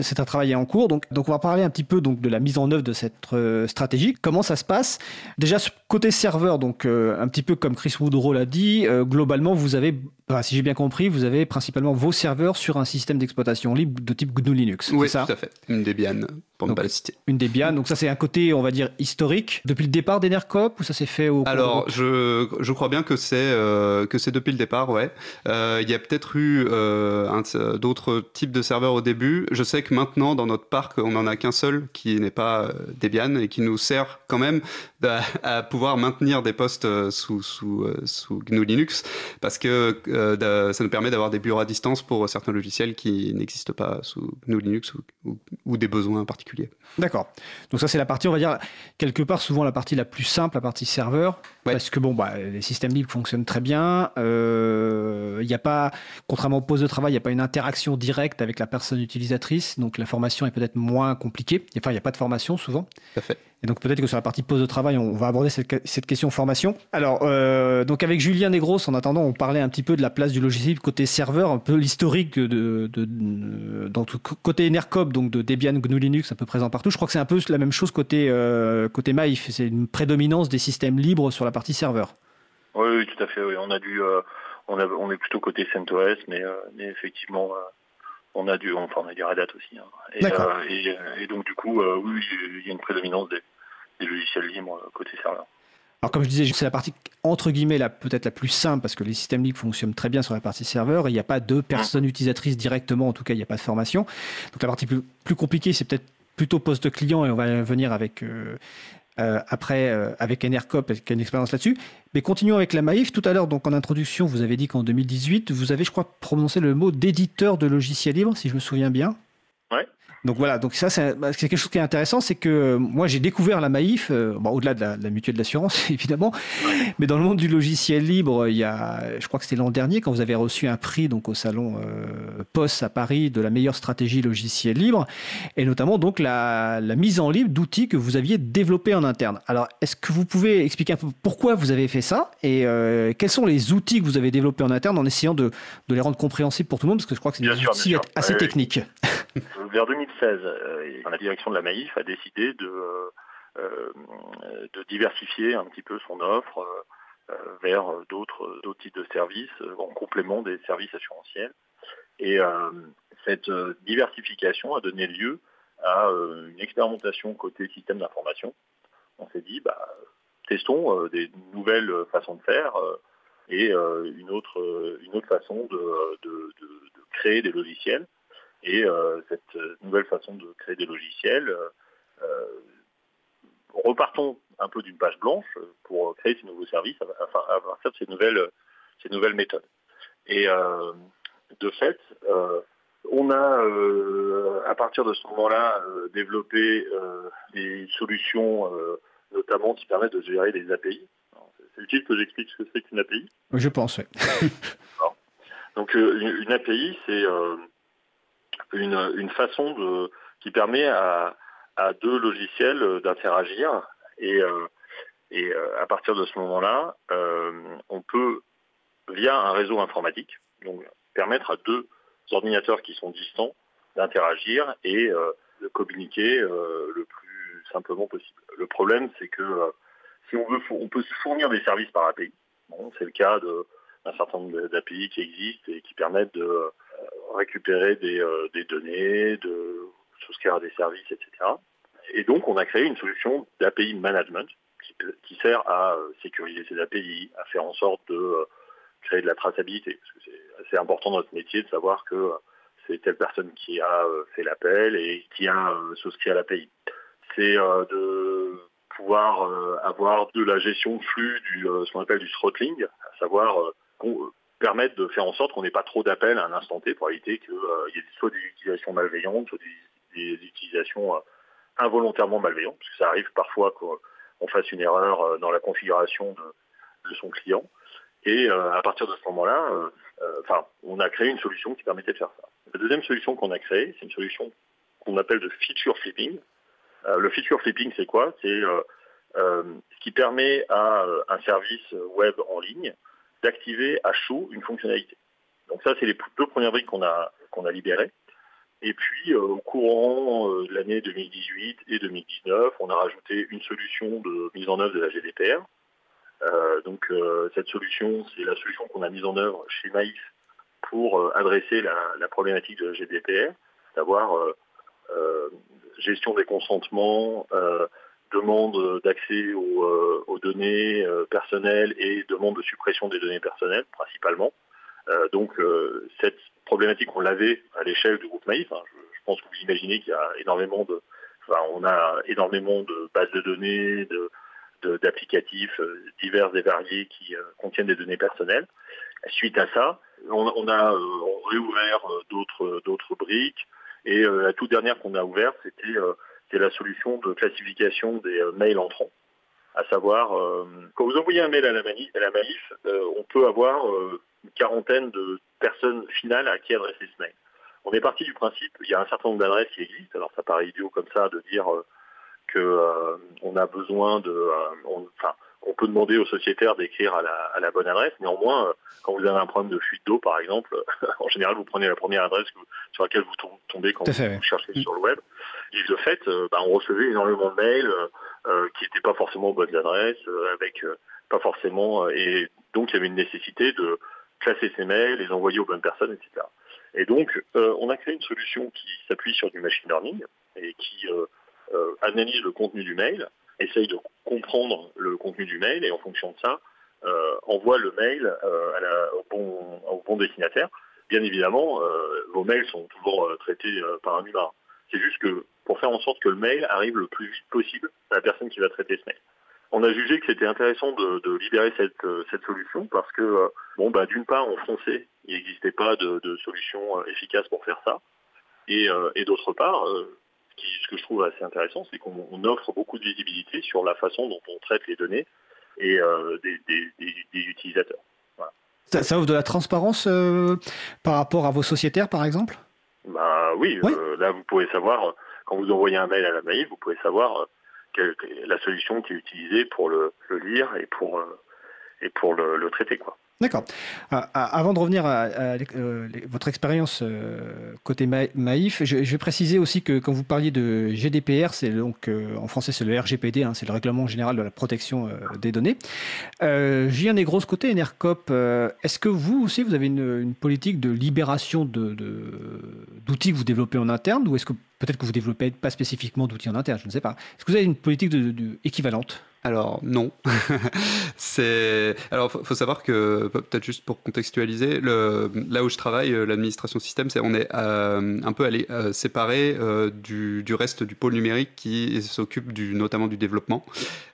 c'est un travail en cours. Donc donc on va parler un petit peu donc de la mise en œuvre de cette euh, stratégie. Comment ça se passe? Déjà côté serveur, donc un petit peu comme Chris Woodrow l'a dit euh, globalement, vous avez, si j'ai bien compris, vous avez principalement vos serveurs sur un système d'exploitation libre de type GNU Linux. Oui, ça tout à fait. Une Debian, pour ne pas le citer. Une Debian. Donc ça, c'est un côté, on va dire, historique. Depuis le départ d'Enercop ou ça s'est fait au Alors, je, je crois bien que c'est euh, que c'est depuis le départ, ouais. Euh, il y a peut-être eu d'autres types de serveurs au début. Je sais que maintenant, dans notre parc, on n'en a qu'un seul qui n'est pas Debian et qui nous sert quand même à, pouvoir maintenir des postes sous, sous, sous GNU Linux parce que euh, ça nous permet d'avoir des bureaux à distance pour certains logiciels qui n'existent pas sous GNU Linux ou, des besoins particuliers. D'accord. Donc ça c'est la partie, on va dire, quelque part souvent la partie la plus simple, la partie serveur, parce que bon, bah, les systèmes libres fonctionnent très bien. Il euh, n'y a pas, contrairement au poste de travail, il n'y a pas une interaction directe avec la personne utilisatrice, donc la formation est peut-être moins compliquée. Enfin, il n'y a pas de formation souvent. Tout à fait. Et donc peut-être que sur la partie poste de travail, on va aborder cette, cette question formation. Alors, euh, donc avec Julien Negros, en attendant, on parlait un petit peu de la place du logiciel côté serveur, un peu l'historique de, côté Enercop, donc de Debian, GNU Linux, un peu présent partout. Je crois que c'est un peu la même chose côté euh, côté Maïf. C'est une prédominance des systèmes libres sur la partie serveur. Oui, tout à fait. On a dû, euh, on, est plutôt côté CentOS, mais, mais effectivement on a du, enfin on a du Red Hat aussi. Hein. Euh, et, donc du coup, euh, oui, il y a une prédominance des, logiciels libres euh, côté serveur. Alors comme je disais, c'est la partie entre guillemets peut-être la plus simple parce que les systèmes libres fonctionnent très bien sur la partie serveur et il n'y a pas de personnes utilisatrices directement, en tout cas il n'y a pas de formation. Donc la partie plus, compliquée c'est peut-être plutôt poste client et on va venir avec euh, après euh, avec Enercop, qui a une expérience là-dessus. Mais continuons avec la Maïf. Tout à l'heure, donc en introduction, vous avez dit qu'en 2018, vous avez, je crois, prononcé le mot d'éditeur de logiciels libres, si je me souviens bien. Donc voilà, donc ça bah, c'est quelque chose qui est intéressant, c'est que euh, moi j'ai découvert la Maïf, euh, au-delà de la, mutuelle d'assurance évidemment, mais dans le monde du logiciel libre, il y a, je crois que c'était l'an dernier quand vous avez reçu un prix donc au salon euh, POS à Paris de la meilleure stratégie logiciel libre, et notamment donc la, mise en libre d'outils que vous aviez développés en interne. Alors est-ce que vous pouvez expliquer un peu pourquoi vous avez fait ça et quels sont les outils que vous avez développés en interne en essayant de, les rendre compréhensibles pour tout le monde? Parce que je crois que c'est des outils assez techniques. Vers 2016, euh, la direction de la Maïf a décidé de, euh, euh, de diversifier un petit peu son offre vers d'autres types de services en complément des services assurantiels. Et cette diversification a donné lieu à une expérimentation côté système d'information. On s'est dit, bah, testons des nouvelles façons de faire et une autre façon de, créer des logiciels. Et cette nouvelle façon de créer des logiciels, repartons un peu d'une page blanche pour créer ces nouveaux services à, partir de ces nouvelles, ces nouvelles méthodes. Et de fait, on a, euh, à partir de ce moment-là, euh, développé euh, des solutions, notamment qui permettent de gérer des API. C'est utile que j'explique ce que c'est qu'une API Je pense, oui. Donc une API, c'est une, façon de, qui permet à, deux logiciels d'interagir et, et à partir de ce moment-là, on peut, via un réseau informatique, donc permettre à deux ordinateurs qui sont distants d'interagir et euh, de communiquer euh, le plus simplement possible. Le problème, c'est que euh, si on veut, on peut fournir des services par API. c'est le cas d'un certain nombre d'API qui existent et qui permettent de récupérer des, données, de souscrire à des services, etc. Et donc, on a créé une solution d'API management qui, sert à sécuriser ces API, à faire en sorte de créer de la traçabilité. Parce que c'est assez important dans notre métier de savoir que euh, c'est telle personne qui a euh, fait l'appel et qui a euh, souscrit à l'API. C'est de pouvoir avoir de la gestion de flux, du, ce qu'on appelle du throttling, à savoir permettre de faire en sorte qu'on n'ait pas trop d'appels à un instant T pour éviter qu'il y ait soit des utilisations malveillantes, soit des, utilisations involontairement malveillantes, parce que ça arrive parfois qu'on fasse une erreur dans la configuration de son client. Et euh, à partir de ce moment-là, euh, euh, enfin, on a créé une solution qui permettait de faire ça. La deuxième solution qu'on a créée, c'est une solution qu'on appelle de feature flipping. le feature flipping, c'est quoi? C'est ce qui permet à un service web en ligne d'activer à chaud une fonctionnalité. Donc ça, c'est les deux premières briques qu'on a, qu'on a libérées. Et puis, au courant de l'année 2018 et 2019, on a rajouté une solution de mise en œuvre de la GDPR, euh, donc euh, cette solution, c'est la solution qu'on a mise en œuvre chez Maïf pour euh, adresser la, problématique de la GDPR, savoir gestion des consentements, demande d'accès aux, données personnelles et demande de suppression des données personnelles principalement. donc cette problématique, on l'avait à l'échelle du groupe Maïf. Hein. Je, pense que vous imaginez qu'il y a énormément de, enfin, on a énormément de bases de données, de, d'applicatifs euh, divers et variés qui euh, contiennent des données personnelles. Suite à ça, on, a euh, réouvert d'autres d'autres briques et la toute dernière qu'on a ouverte, c'était la solution de classification des mails entrants. À savoir, quand vous envoyez un mail à la, manif, à la Manif, on peut avoir une quarantaine de personnes finales à qui adresser ce mail. On est parti du principe, il y a un certain nombre d'adresses qui existent, alors ça paraît idiot comme ça de dire qu'on euh, a besoin de, euh, on peut demander aux sociétaires d'écrire à la, bonne adresse. Néanmoins, euh, quand vous avez un problème de fuite d'eau, par exemple, en général, vous prenez la première adresse sur laquelle vous tombez quand vous, cherchez sur le web. Et de fait, bah, on recevait énormément de mails qui n'étaient pas forcément aux bonnes adresses, avec pas forcément, et donc il y avait une nécessité de classer ces mails, les envoyer aux bonnes personnes, etc. Et donc, on a créé une solution qui s'appuie sur du machine learning et qui euh, analyse le contenu du mail, essaye de comprendre le contenu du mail et en fonction de ça, euh, envoie le mail euh, au, bon, au, bon, destinataire. Bien évidemment, vos mails sont toujours traités par un humain. C'est juste que pour faire en sorte que le mail arrive le plus vite possible à la personne qui va traiter ce mail. On a jugé que c'était intéressant de, libérer cette, cette, solution parce que, bon, bah, d'une part, en français, il n'existait pas de, solution efficace pour faire ça. Et, et d'autre part, ce que je trouve assez intéressant, c'est qu'on offre beaucoup de visibilité sur la façon dont on traite les données et euh, des, utilisateurs. Ça, offre de la transparence euh, par rapport à vos sociétaires, par exemple? Bah, Oui, euh, là vous pouvez savoir, quand vous envoyez un mail à la mail, vous pouvez savoir quelle, la solution qui est utilisée pour le, lire et pour, et pour le, le traiter. Quoi. D'accord. Euh, avant de revenir à, euh, votre expérience euh, côté Maïf, je, vais préciser aussi que quand vous parliez de GDPR, c'est donc en français c'est le RGPD, hein, c'est le règlement général de la protection des données. Des grosses côtés NRCOP. Est-ce que vous aussi vous avez une, politique de libération d'outils de, que vous développez en interne, ou est-ce que peut-être que vous développez pas spécifiquement d'outils en interne, je ne sais pas. Est-ce que vous avez une politique de, équivalente? Alors non. c'est alors faut, savoir que peut-être juste pour contextualiser, là où je travaille, euh, l'administration système, c'est on est euh, un peu allé euh, séparé du, du, reste du pôle numérique qui s'occupe du notamment du développement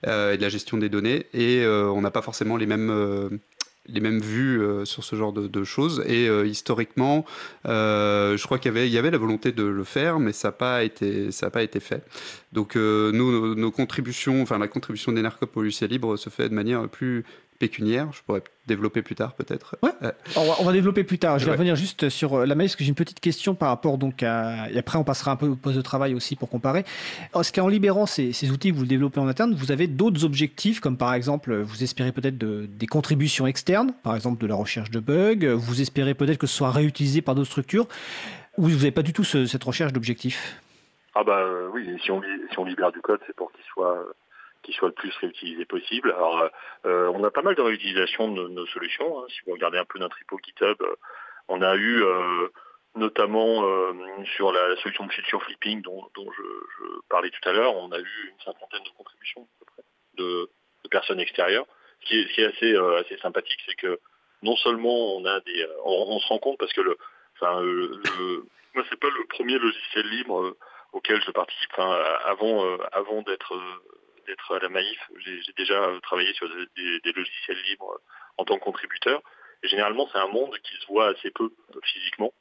et de la gestion des données et on n'a pas forcément les mêmes les mêmes vues euh, sur ce genre de, choses. Et euh, historiquement, euh, je crois qu'il y avait, la volonté de le faire, mais ça n'a pas été, pas été fait. Donc nous, nos, contributions, enfin la contribution d'Enercop au logiciel libre se fait de manière plus pécuniaire. Je pourrais développer plus tard peut-être. Ouais. On, va, développer plus tard. Je vais revenir juste sur euh, la maïs, parce que j'ai une petite question par rapport donc à... Et après, on passera un peu au poste de travail aussi pour comparer. Est-ce qu'en libérant ces, outils que vous développez en interne, vous avez d'autres objectifs, comme par exemple, vous espérez peut-être des contributions externes, par exemple de la recherche de bugs, vous espérez peut-être que ce soit réutilisé par d'autres structures, ou vous n'avez pas du tout cette recherche d'objectifs? Ah bah euh, oui, si on, si on libère du code, c'est pour qu'il soit qui soit le plus réutilisé possible. Alors, euh, euh, on a pas mal de réutilisation de nos, solutions. Hein. Si vous regardez un peu notre repo GitHub, euh, on a eu notamment sur la solution de feature flipping dont, je, parlais tout à l'heure, on a eu une cinquantaine de contributions de, personnes extérieures. Ce qui est, assez, assez sympathique, c'est que non seulement on a des, on, se rend compte parce que le, enfin, le, moi c'est pas le premier logiciel libre auquel je participe. Enfin, avant, avant d'être d'être à la Maïf. J'ai déjà travaillé sur des, logiciels libres en tant que contributeur. Et généralement, c'est un monde qui se voit assez peu euh, physiquement.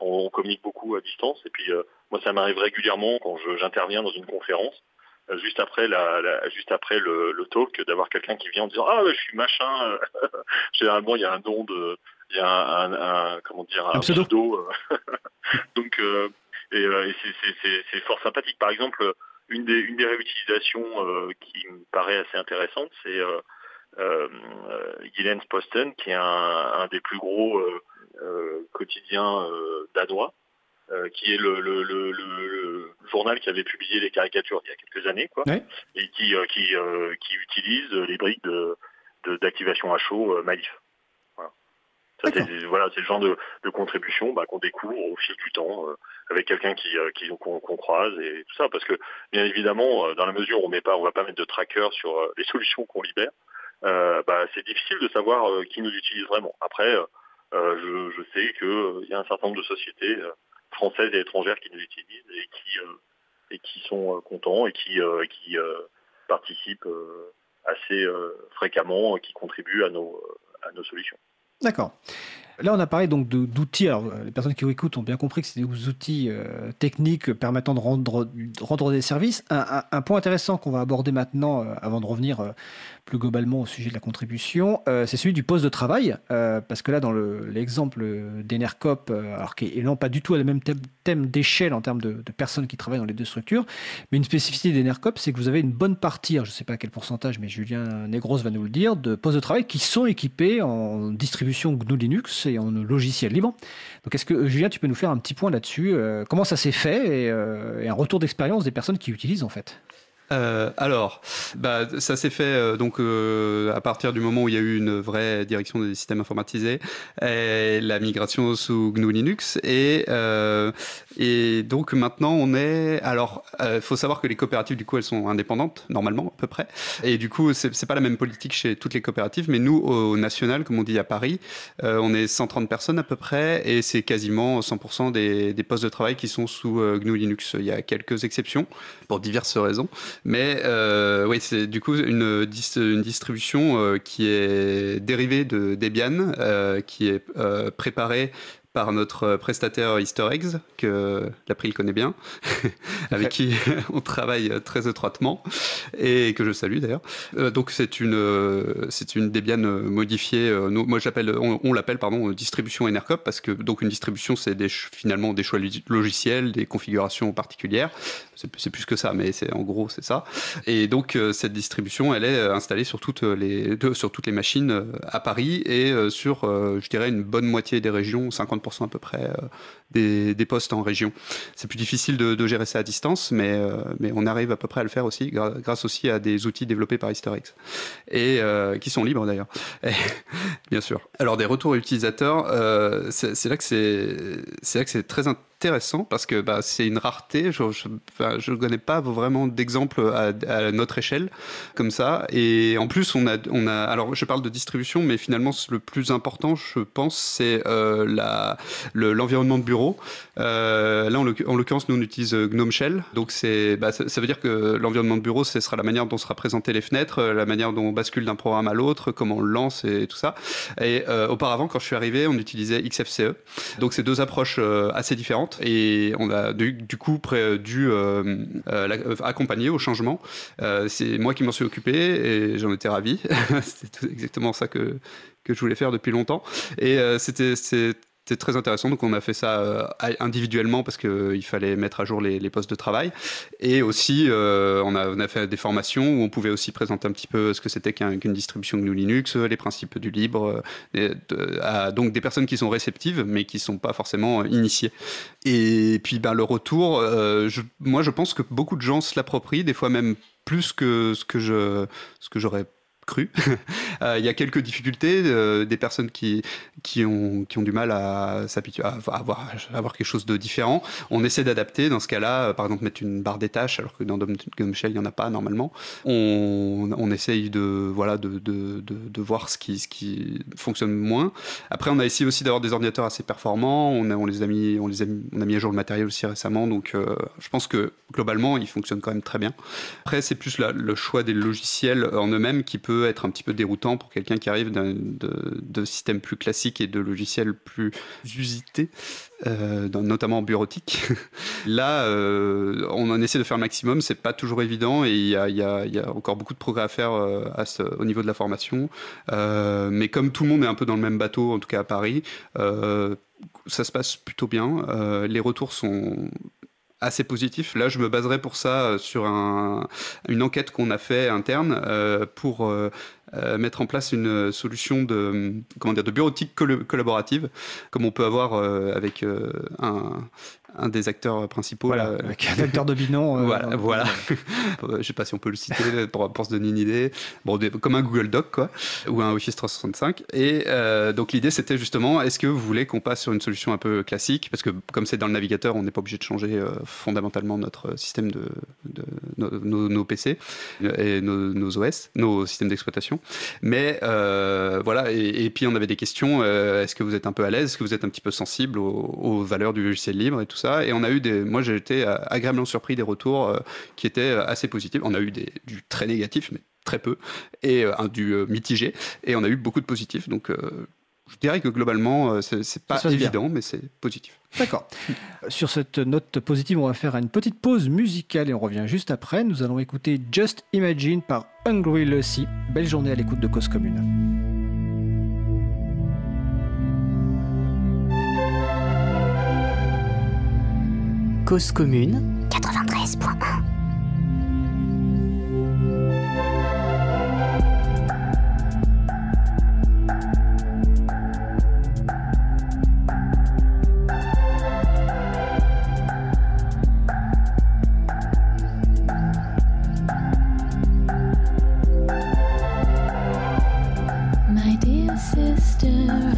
On, communique beaucoup à distance. Et puis, euh, moi, ça m'arrive régulièrement quand j'interviens dans une conférence, euh, juste après, la, juste après le, talk, d'avoir quelqu'un qui vient en disant ah je suis machin. généralement, il y a un nom de, il y a un, comment dire un, pseudo. Donc, et, et c'est fort sympathique. Par exemple une des, une des réutilisations euh, qui me paraît assez intéressante, c'est euh, euh, Posten, qui est un, des plus gros quotidiens danois. qui est le, journal qui avait publié les caricatures il y a quelques années, quoi, et qui, qui, utilise les briques d'activation à chaud Malif. Voilà, c'est le genre de, contribution bah, qu'on découvre au fil du temps euh, avec quelqu'un qui, euh, qu'on, croise et tout ça, parce que bien évidemment, euh, dans la mesure où on met pas, on va pas mettre de tracker sur les solutions qu'on libère, bah, c'est difficile de savoir qui nous utilise vraiment. Après, je, sais qu'il y a un certain nombre de sociétés françaises et étrangères qui nous utilisent et qui et qui sont contents et qui qui participent assez fréquemment, qui contribuent à nos à nos solutions. D'accord. Là, on a parlé donc d'outils. Alors, les personnes qui écoutent ont bien compris que c'est des outils euh, techniques permettant de rendre, des services. Un, point intéressant qu'on va aborder maintenant, euh, avant de revenir euh, plus globalement au sujet de la contribution, c'est celui du poste de travail. parce que là, dans l'exemple d'Enercop, alors qui est non pas du tout à le même thème, d'échelle en termes de, personnes qui travaillent dans les deux structures, mais une spécificité d'Enercop, c'est que vous avez une bonne partie, je ne sais pas à quel pourcentage, mais Julien Negros va nous le dire, de postes de travail qui sont équipés en distribution GNU Linux et en logiciel libre. Donc est-ce que Julien, tu peux nous faire un petit point là-dessus euh, Comment ça s'est fait euh, et, un retour d'expérience des personnes qui utilisent en fait? Euh, alors, bah, ça s'est fait euh, donc euh, à partir du moment où il y a eu une vraie direction des systèmes informatisés, la migration sous GNU Linux, et et donc maintenant on est. Alors, il faut savoir que les coopératives du coup elles sont indépendantes normalement à peu près, et du coup c'est pas la même politique chez toutes les coopératives, mais nous au national, comme on dit à Paris, on est 130 personnes à peu près, et c'est quasiment 100% des, des postes de travail qui sont sous GNU Linux. Il y a quelques exceptions pour diverses raisons. Mais euh, oui, c'est du coup une, une distribution euh, qui est dérivée de Debian, euh, qui est préparée par notre prestataire Easter Eggs, que l'April connaît bien, avec qui on travaille très étroitement, et que je salue d'ailleurs. Euh, donc c'est une, euh, c'est une Debian modifiée, euh, moi j'appelle, on, l'appelle pardon, distribution Enercop, parce que donc une distribution c'est finalement des choix logiciels, des configurations particulières, c'est plus que ça, mais c'est en gros c'est ça. Et donc cette distribution, elle est installée sur toutes les, sur toutes les machines à Paris et sur, je dirais, une bonne moitié des régions, 50 à peu près euh, des, postes en région. C'est plus difficile de, gérer ça à distance, mais, euh, mais on arrive à peu près à le faire aussi, grâce aussi à des outils développés par Historix, et euh, qui sont libres d'ailleurs, bien sûr. Alors des retours utilisateurs, c'est là que c'est là que c'est très intéressant intéressant parce que bah, c'est une rareté. Je ne connais pas vraiment d'exemple à, notre échelle comme ça. Et en plus, on a, on a. Alors, je parle de distribution, mais finalement, le plus important, je pense, c'est euh, l'environnement de bureau. Euh, là, en l'occurrence, nous on utilise euh, GNOME Shell. Donc, bah, ça, veut dire que l'environnement de bureau, ce sera la manière dont sera présentées les fenêtres, la manière dont on bascule d'un programme à l'autre, comment on le lance et tout ça. Et auparavant, quand je suis arrivé, on utilisait XFCE. Donc, c'est deux approches assez différentes. Et on a du, coup dû accompagner au changement. c'est moi qui m'en suis occupé et j'en étais ravi. c'est exactement ça que, que je voulais faire depuis longtemps. Et euh, c'était c'était très intéressant. Donc, on a fait ça euh, individuellement parce qu'il euh, fallait mettre à jour les, postes de travail. Et aussi, on, a, on, a, fait des formations où on pouvait aussi présenter un petit peu ce que c'était qu'une distribution GNU Linux, les principes du libre, donc des personnes qui sont réceptives mais qui ne sont pas forcément initiées. Et puis, ben, le retour, je, moi, je pense que beaucoup de gens se l'approprient, des fois même plus que ce que je, ce que j'aurais cru. Euh, il y a quelques difficultés, euh, des personnes qui, qui, ont, qui ont du mal à s'habituer à avoir, avoir quelque chose de différent. On essaie d'adapter dans ce cas-là, euh, par exemple mettre une barre des tâches, alors que dans Dom Shell, il n'y en a pas normalement. On, on essaye de, voilà, de, de, de, voir ce qui, ce qui fonctionne moins. Après, on a essayé aussi d'avoir des ordinateurs assez performants. On a, on les a mis, on les a, on a mis à jour le matériel aussi récemment. Donc, je pense que globalement, ils fonctionnent quand même très bien. Après, c'est plus le choix des logiciels en eux-mêmes qui peut être un petit peu déroutant pour quelqu'un qui arrive de, systèmes plus classiques et de logiciels plus usités, euh, notamment en bureautique. Là, euh, on en essaie de faire le maximum, c'est pas toujours évident et il y a, encore beaucoup de progrès à faire euh, au niveau de la formation. mais comme tout le monde est un peu dans le même bateau, en tout cas à Paris, ça se passe plutôt bien. les retours sont assez positif. Là, je me baserai pour ça euh, sur un, une enquête qu'on a fait interne euh, pour euh, mettre en place une solution de, comment dire, de bureautique collaborative, comme on peut avoir avec un, un des acteurs principaux. Voilà, avec un acteur de binon. voilà, voilà. je sais pas si on peut le citer pour, pour se donner une idée. Bon, comme un Google Doc, quoi, ou un Office 365. Et donc l'idée, c'était justement, est-ce que vous voulez qu'on passe sur une solution un peu classique? Parce que comme c'est dans le navigateur, on n'est pas obligé de changer fondamentalement notre système de, nos, PC et nos, OS, nos systèmes d'exploitation. Mais euh, voilà, et, puis on avait des questions. Euh, est-ce que vous êtes un peu à l'aise Est-ce que vous êtes un petit peu sensible aux, valeurs du logiciel libre et tout ça Et on a eu des. Moi, j'ai été agréablement surpris des retours euh, qui étaient assez positifs. On a eu du très négatif, mais très peu, et du mitigé, et on a eu beaucoup de positifs. Donc je dirais que globalement, euh, c'est pas évident, mais c'est positif. D'accord. Sur cette note positive, on va faire une petite pause musicale et on revient juste après. Nous allons écouter Just Imagine par Hungry Lucy. Belle journée à l'écoute de Cause Commune. Cause Commune 93.1 minute.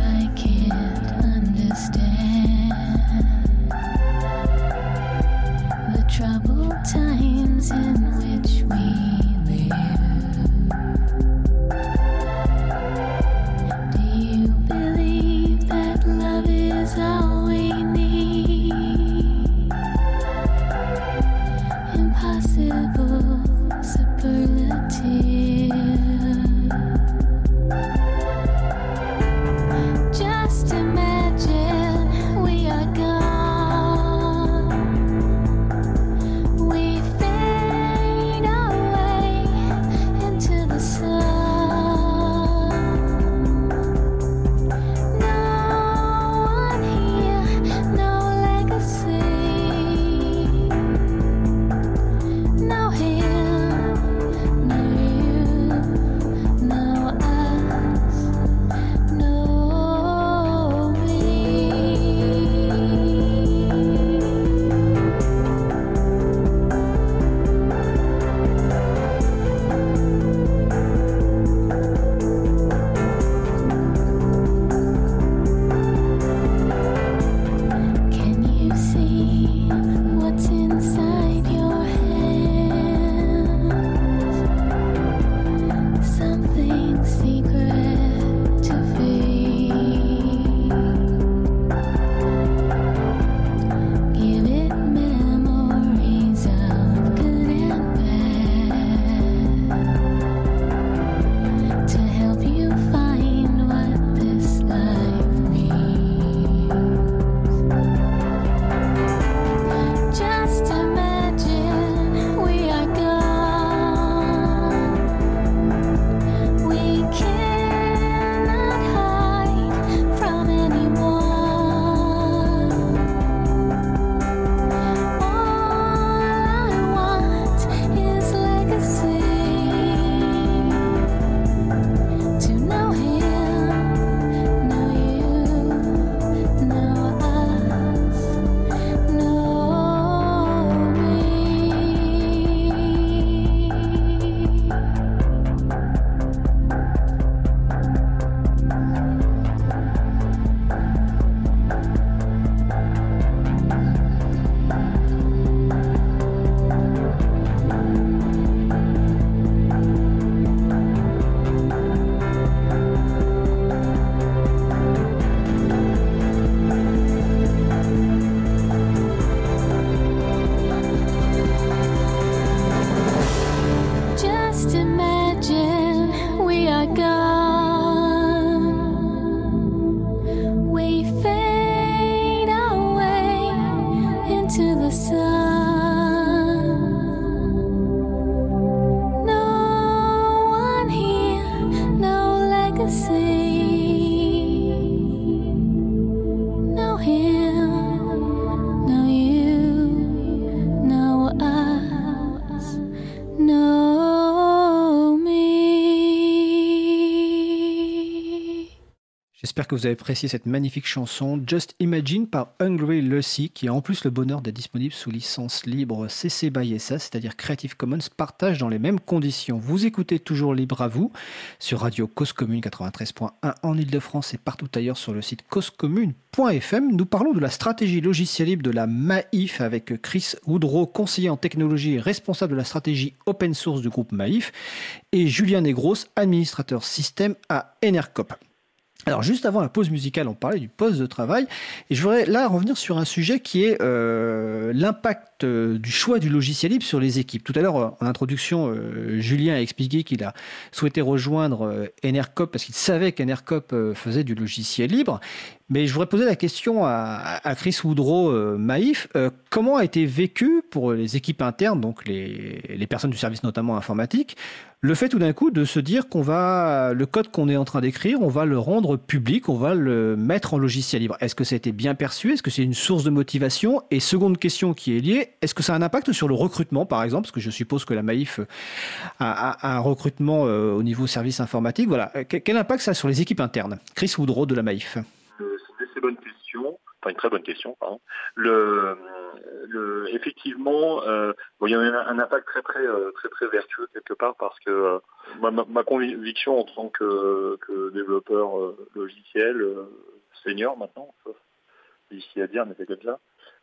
J'espère que vous avez apprécié cette magnifique chanson Just Imagine par Hungry Lucy qui a en plus le bonheur d'être disponible sous licence libre CC BY SA, c'est-à-dire Creative Commons partage dans les mêmes conditions. Vous écoutez toujours Libre à vous sur Radio Cause Commune 93.1 en Ile-de-France et partout ailleurs sur le site causecommune.fm. Nous parlons de la stratégie logicielle libre de la MAIF avec Chris Woodrow, conseiller en technologie et responsable de la stratégie open source du groupe MAIF et Julien Negros, administrateur système à Enercop. Alors juste avant la pause musicale, on parlait du poste de travail. Et je voudrais là revenir sur un sujet qui est euh, l'impact euh, du choix du logiciel libre sur les équipes. Tout à l'heure, en introduction, euh, Julien a expliqué qu'il a souhaité rejoindre Enercop parce qu'il savait qu'Enercop faisait du logiciel libre. Mais je voudrais poser la question à, Chris Woodrow, Maïf. comment a été vécu pour les équipes internes, donc les, les personnes du service notamment informatique, le fait tout d'un coup de se dire qu'on va, le code qu'on est en train d'écrire, on va le rendre public, on va le mettre en logiciel libre. Est-ce que ça a été bien perçu? Est-ce que c'est une source de motivation? Et seconde question qui est liée, est-ce que ça a un impact sur le recrutement, par exemple? Parce que je suppose que la Maïf a, un recrutement euh, au niveau service informatique. Voilà. Quel impact ça a sur les équipes internes? Chris Woodrow de la Maïf. C'est une bonne question. Enfin, une très bonne question. Le, effectivement, euh, il y a un, impact très très euh, très très vertueux quelque part parce que euh, ma, conviction en tant que, développeur logiciel senior maintenant, ici à dire, mais c'est comme ça,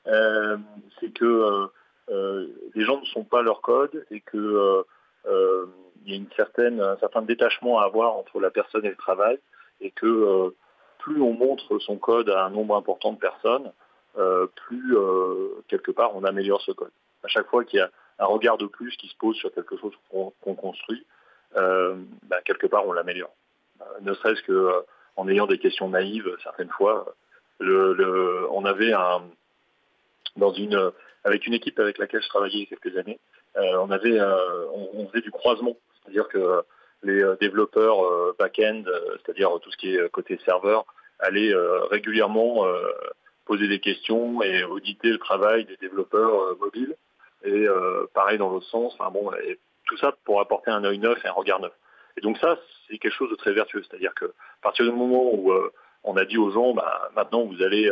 c'est que les gens ne sont pas leur code et que il y a une certaine, un certain détachement à avoir entre la personne et le travail et que plus on montre son code à un nombre important de personnes, euh, plus euh, quelque part on améliore ce code. À chaque fois qu'il y a un regard de plus qui se pose sur quelque chose qu'on construit, euh, bah, quelque part on l'améliore. ne serait-ce que en ayant des questions naïves certaines fois. Le, on avait un dans une avec une équipe avec laquelle je travaillais il y a quelques années, on avait on, faisait du croisement, c'est-à-dire que les développeurs back-end, c'est-à-dire tout ce qui est côté serveur, allaient régulièrement poser des questions et auditer le travail des développeurs euh, mobiles. Et euh, pareil dans l'autre sens. Enfin bon, tout ça pour apporter un œil neuf et un regard neuf. Et donc ça, c'est quelque chose de très vertueux. C'est-à-dire que à partir du moment où euh, on a dit aux gens, bah, maintenant vous allez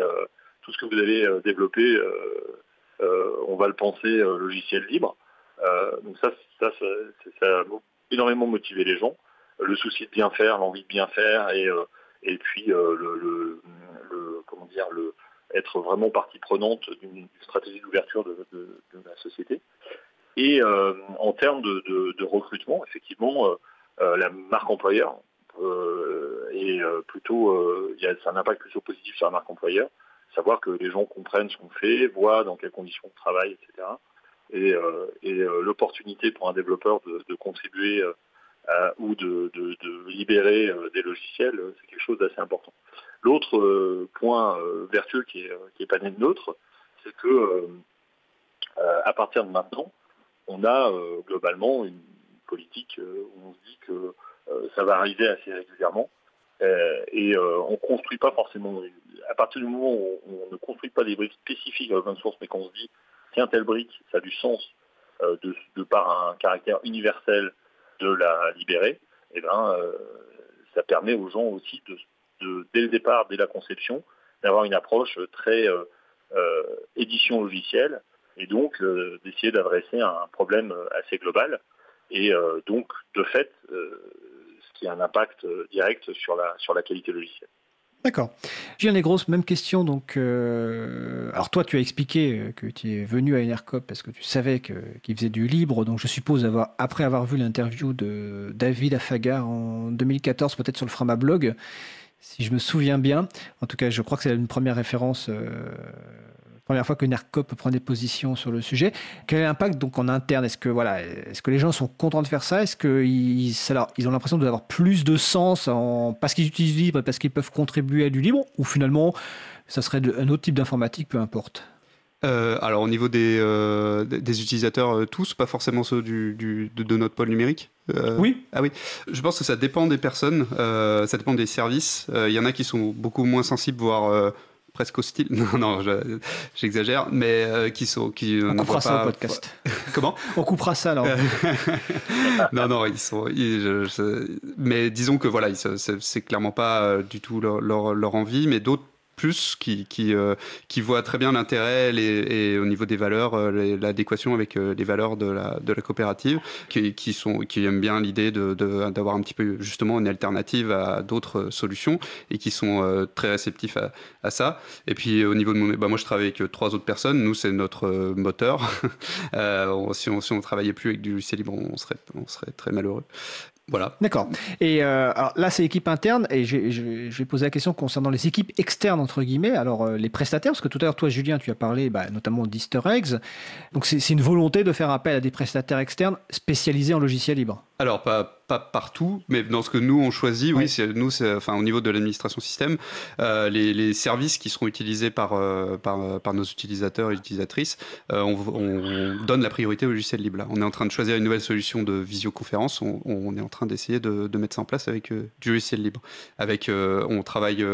tout ce que vous allez développer, on va le penser logiciel libre. donc ça, ça, ça, a énormément motivé les gens. Le souci de bien faire, l'envie de bien faire, et et puis le, comment dire le être vraiment partie prenante d'une stratégie d'ouverture de, la société. Et euh, en termes de, recrutement, effectivement, euh, euh, la marque employeur est plutôt, il y a un impact plutôt positif sur la marque employeur, savoir que les gens comprennent ce qu'on fait, voient dans quelles conditions on travaille, etc. Et, l'opportunité pour un développeur de, contribuer ou de, libérer des logiciels, c'est quelque chose d'assez important. L'autre euh, point euh, vertueux qui est, qui pas né de nôtre, c'est que euh, à partir de maintenant, on a globalement une politique où on se dit que ça va arriver assez régulièrement. Et on ne construit pas forcément. À partir du moment où on, ne construit pas des briques spécifiques à l'open source, mais qu'on se dit tiens telle brique, ça a du sens de, par un caractère universel de la libérer, et eh ben ça permet aux gens aussi de dès le départ, dès la conception, d'avoir une approche très euh, euh, édition logicielle et donc euh, d'essayer d'adresser un problème assez global et donc de fait ce qui a un impact direct sur la, sur la qualité logicielle. D'accord. Julien les grosses, même question. Donc, alors toi, tu as expliqué que tu es venu à Enercop parce que tu savais qu'il faisait du libre. Donc, je suppose avoir, après avoir vu l'interview de David Afagar en 2014, peut-être sur le Frama blog, si je me souviens bien. En tout cas, je crois que c'est une première référence, euh, première fois que NERCOP prend des positions sur le sujet. Quel est l'impact donc en interne? Est-ce que voilà, est-ce que les gens sont contents de faire ça? Est-ce qu'ils ils ont l'impression d'avoir plus de sens en, parce qu'ils utilisent libre, parce qu'ils peuvent contribuer à du libre, ou finalement, ça serait un autre type d'informatique, peu importe? Euh, alors au niveau des, euh, des utilisateurs euh, tous, pas forcément ceux du, du de, notre pôle numérique Oui. Ah oui. Je pense que ça dépend des personnes, ça dépend des services. Il y en a qui sont beaucoup moins sensibles, voire presque hostiles. Non, non, j'exagère, mais qui sont qui on coupera ça au podcast. Comment? On coupera ça alors. non, non, ils sont. mais disons que voilà, c'est clairement pas du tout leur, leur, leur envie, mais d'autres plus, qui, euh, qui voit très bien l'intérêt et, au niveau des valeurs, euh, l'adéquation avec euh, les valeurs de la, de la coopérative, qui, qui, sont, qui aiment bien l'idée d'avoir de, un petit peu justement une alternative à d'autres solutions et qui sont très réceptifs à, ça. Et puis au niveau de mon... Bah, moi je travaille avec trois autres personnes, nous c'est notre moteur. si, on, si on travaillait plus avec du logiciel libre, on serait, on serait très malheureux. Voilà. D'accord. Et euh, alors là, c'est l'équipe interne, et je, vais poser la question concernant les équipes externes, entre guillemets, alors euh, les prestataires, parce que tout à l'heure, toi, Julien, tu as parlé bah, notamment d'Easter eggs. Donc, c'est une volonté de faire appel à des prestataires externes spécialisés en logiciel libre. Alors, pas, pas partout, mais dans ce que nous on choisit, oui, c'est nous, enfin au niveau de l'administration système, euh, les, services qui seront utilisés par euh, par, nos utilisateurs et utilisatrices, euh, on, donne la priorité au logiciel libre. Là. On est en train de choisir une nouvelle solution de visioconférence. On, est en train d'essayer de, mettre ça en place avec du logiciel libre. Avec, on travaille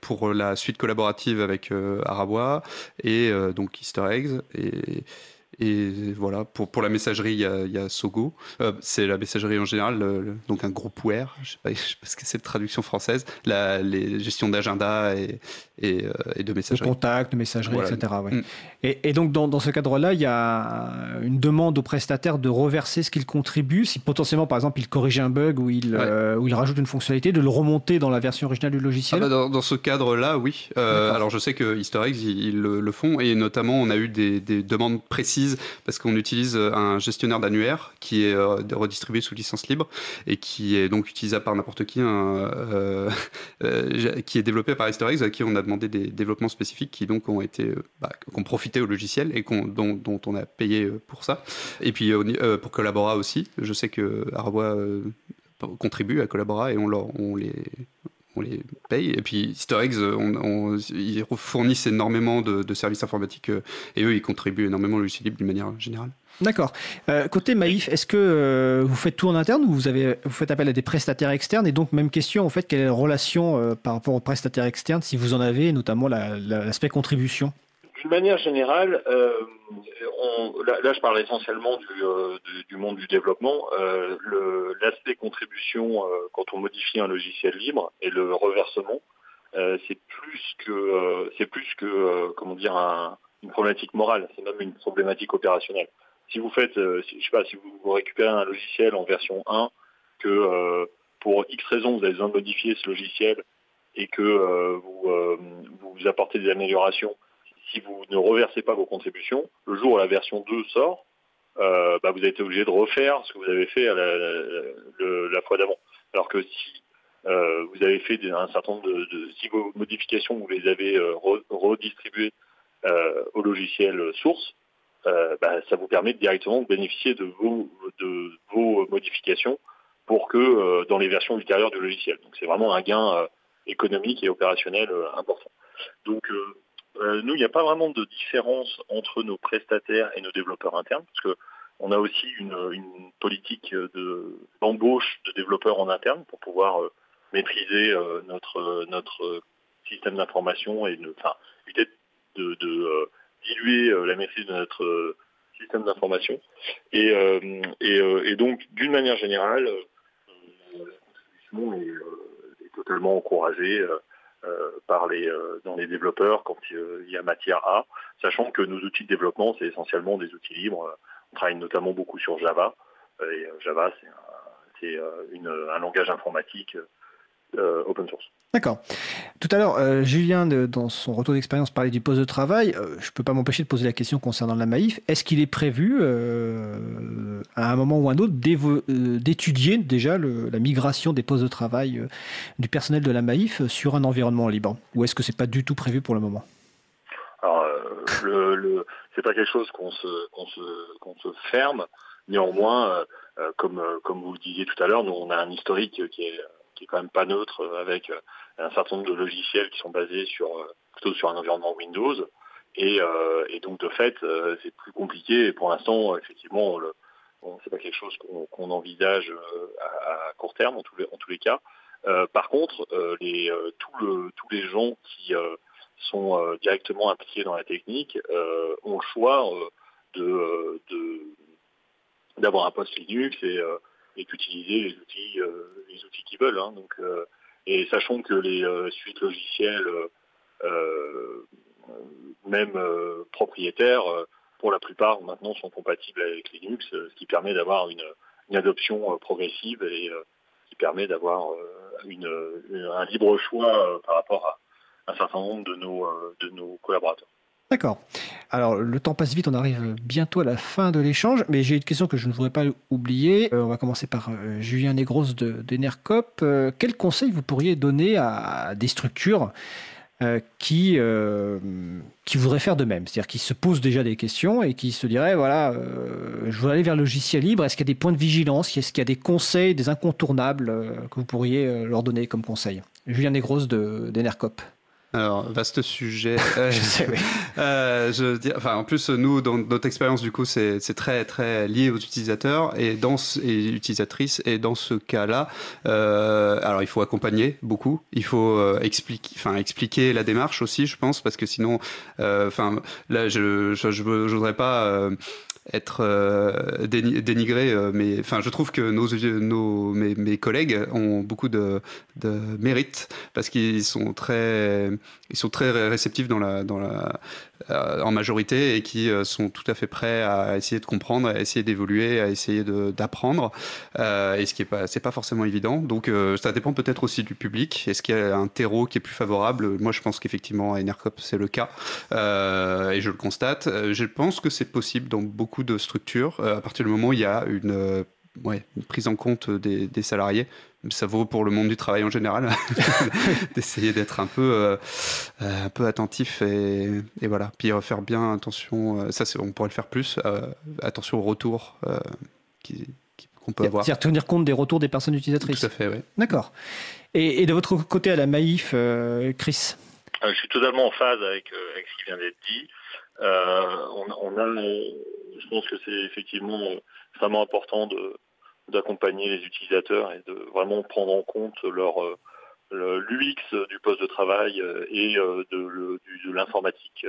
pour la suite collaborative avec Arabois et donc Easter eggs et et voilà, pour, pour la messagerie, il y a, y a Sogo. Euh, c'est la messagerie en général, donc un groupware, je ne sais, pas ce que c'est la traduction française, la les gestions d'agenda et, et, euh, et, de messagerie. De contact, de messagerie, etc. Ouais. Mm. Et, et, donc, dans, dans ce cadre-là, il y a une demande au prestataire de reverser ce qu'il contribue. Si potentiellement, par exemple, il corrige un bug ou il, euh, ou il rajoute une fonctionnalité, de le remonter dans la version originale du logiciel ah bah dans, dans, ce cadre-là, oui. alors, je sais que Easter eggs, ils, le, font. Et notamment, on a eu des, des demandes précises parce qu'on utilise euh, un gestionnaire d'annuaire qui est euh, redistribué sous licence libre et qui est donc utilisable par n'importe qui, euh, qui est développé par Easter à qui on a demandé des développements spécifiques qui donc ont été, bah, ont profité au logiciel et dont, dont, on a payé pour ça. Et puis pour Collabora aussi, je sais que Arbois contribue à Collabora et on, leur, on les on les paye. Et puis Easter on, ils fournissent énormément de, services informatiques euh, et eux, ils contribuent énormément au logiciel libre d'une manière générale. D'accord. Euh, côté Maïf, est-ce que euh, vous faites tout en interne ou vous, avez, vous faites appel à des prestataires externes? Et donc, même question, en fait, quelle est la relation par rapport aux prestataires externes, si vous en avez, notamment l'aspect contribution? D'une manière générale, euh, là, je parle essentiellement du, euh, monde du développement. Euh, l'aspect contribution quand on modifie un logiciel libre et le reversement, c'est plus que c'est plus que comment dire une problématique morale. C'est même une problématique opérationnelle. Si vous faites, je sais pas, si vous, récupérez un logiciel en version 1 que pour X raisons vous avez besoin de modifier ce logiciel et que vous, vous apportez des améliorations si vous ne reversez pas vos contributions, le jour où la version 2 sort, euh, bah, vous avez été obligé de refaire ce que vous avez fait la, fois d'avant. Alors que si euh, vous avez fait un certain nombre de, si vos modifications vous les avez euh, redistribuées au logiciel source, bah, ça vous permet directement de bénéficier de vos, modifications pour que dans les versions ultérieures du logiciel. Donc c'est vraiment un gain économique et opérationnel important. Donc nous, il n'y a pas vraiment de différence entre nos prestataires et nos développeurs internes, parce que on a aussi une, politique d'embauche de, développeurs en interne pour pouvoir euh, maîtriser euh, notre, notre système d'information et enfin, éviter de, de diluer la maîtrise de notre système d'information. Et, et, donc, d'une manière générale, la contribution est, totalement encouragée. Euh, par les, euh, dans les développeurs quand il y a matière à, sachant que nos outils de développement, c'est essentiellement des outils libres. On travaille notamment beaucoup sur Java. Et Java, c'est un, un langage informatique euh, open source. D'accord. Tout à l'heure, euh, Julien, dans son retour d'expérience, parlait du poste de travail. Euh, je ne peux pas m'empêcher de poser la question concernant la Maïf. Est-ce qu'il est prévu, à un moment ou un autre, d'étudier déjà la migration des postes de travail du personnel de la Maïf sur un environnement libre? Ou est-ce que ce n'est pas du tout prévu pour le moment? Alors, le, c'est pas quelque chose qu'on se, se, ferme. Néanmoins, comme, comme vous le disiez tout à l'heure, nous, on a un historique qui est qui est quand même pas neutre euh, avec euh, un certain nombre de logiciels qui sont basés sur euh, plutôt sur un environnement Windows. Et, donc de fait, c'est plus compliqué. Et pour l'instant, effectivement, le, c'est pas quelque chose qu'on envisage à, court terme en tous les, en tous les cas. par contre, les, tous les gens qui sont directement impliqués dans la technique ont le choix de d'avoir un poste Linux et, d'utiliser les outils les outils qu'ils veulent. Hein. donc et sachant que les suites logicielles même propriétaires pour la plupart maintenant sont compatibles avec Linux, ce qui permet d'avoir une, adoption progressive et qui permet d'avoir un libre choix par rapport à un certain nombre de nos, de nos collaborateurs. D'accord. Alors, le temps passe vite, on arrive bientôt à la fin de l'échange, mais j'ai une question que je ne voudrais pas oublier. Euh, on va commencer par euh, Julien Negros de, d'Enercop. Euh, quel conseil vous pourriez donner à des structures qui, voudraient faire de même? C'est-à-dire qui se posent déjà des questions et qui se diraient, voilà, je veux aller vers le logiciel libre, est-ce qu'il y a des points de vigilance? Est-ce qu'il y a des conseils, des incontournables que vous pourriez leur donner comme conseil? Julien Negros de, d'Enercop. Alors, vaste sujet. je sais, oui. euh, je dis, enfin, en plus, nous, dans notre expérience, du coup, c'est très, très lié aux utilisateurs et, dans, et utilisatrices. Et dans ce cas-là, euh, alors, il faut accompagner beaucoup. Il faut euh, expliquer, enfin, expliquer la démarche aussi, je pense, parce que sinon, euh, enfin, là, je, je, je, voudrais pas euh, être euh, dénigré, euh, mais enfin, je trouve que nos, nos mes, mes collègues ont beaucoup de, de mérite parce qu'ils sont très, ils sont très réceptifs dans la, dans la, en majorité et qui euh, sont tout à fait prêts à essayer de comprendre, à essayer d'évoluer, à essayer d'apprendre. Euh, et ce qui est pas, pas forcément évident. Donc ça dépend peut-être aussi du public. Est-ce qu'il y a un terreau qui est plus favorable? Moi, je pense qu'effectivement à Enercop c'est le cas et je le constate. Je pense que c'est possible dans beaucoup de structures à partir du moment où il y a une prise en compte des, salariés. Ça vaut pour le monde du travail en général, d'essayer d'être un peu, euh, un peu attentif et, et, voilà. Puis faire bien attention, euh, ça on pourrait le faire plus, euh, attention au retour euh, qu'on peut avoir. C'est-à-dire tenir compte des retours des personnes utilisatrices. Tout à fait, oui. D'accord. Et, et, de votre côté à la Maïf, Chris? Je suis totalement en phase avec, avec ce qui vient d'être dit. On, on, a, je pense que c'est effectivement vraiment important de d'accompagner les utilisateurs et de vraiment prendre en compte leur l'UX du poste de travail et de, de l'informatique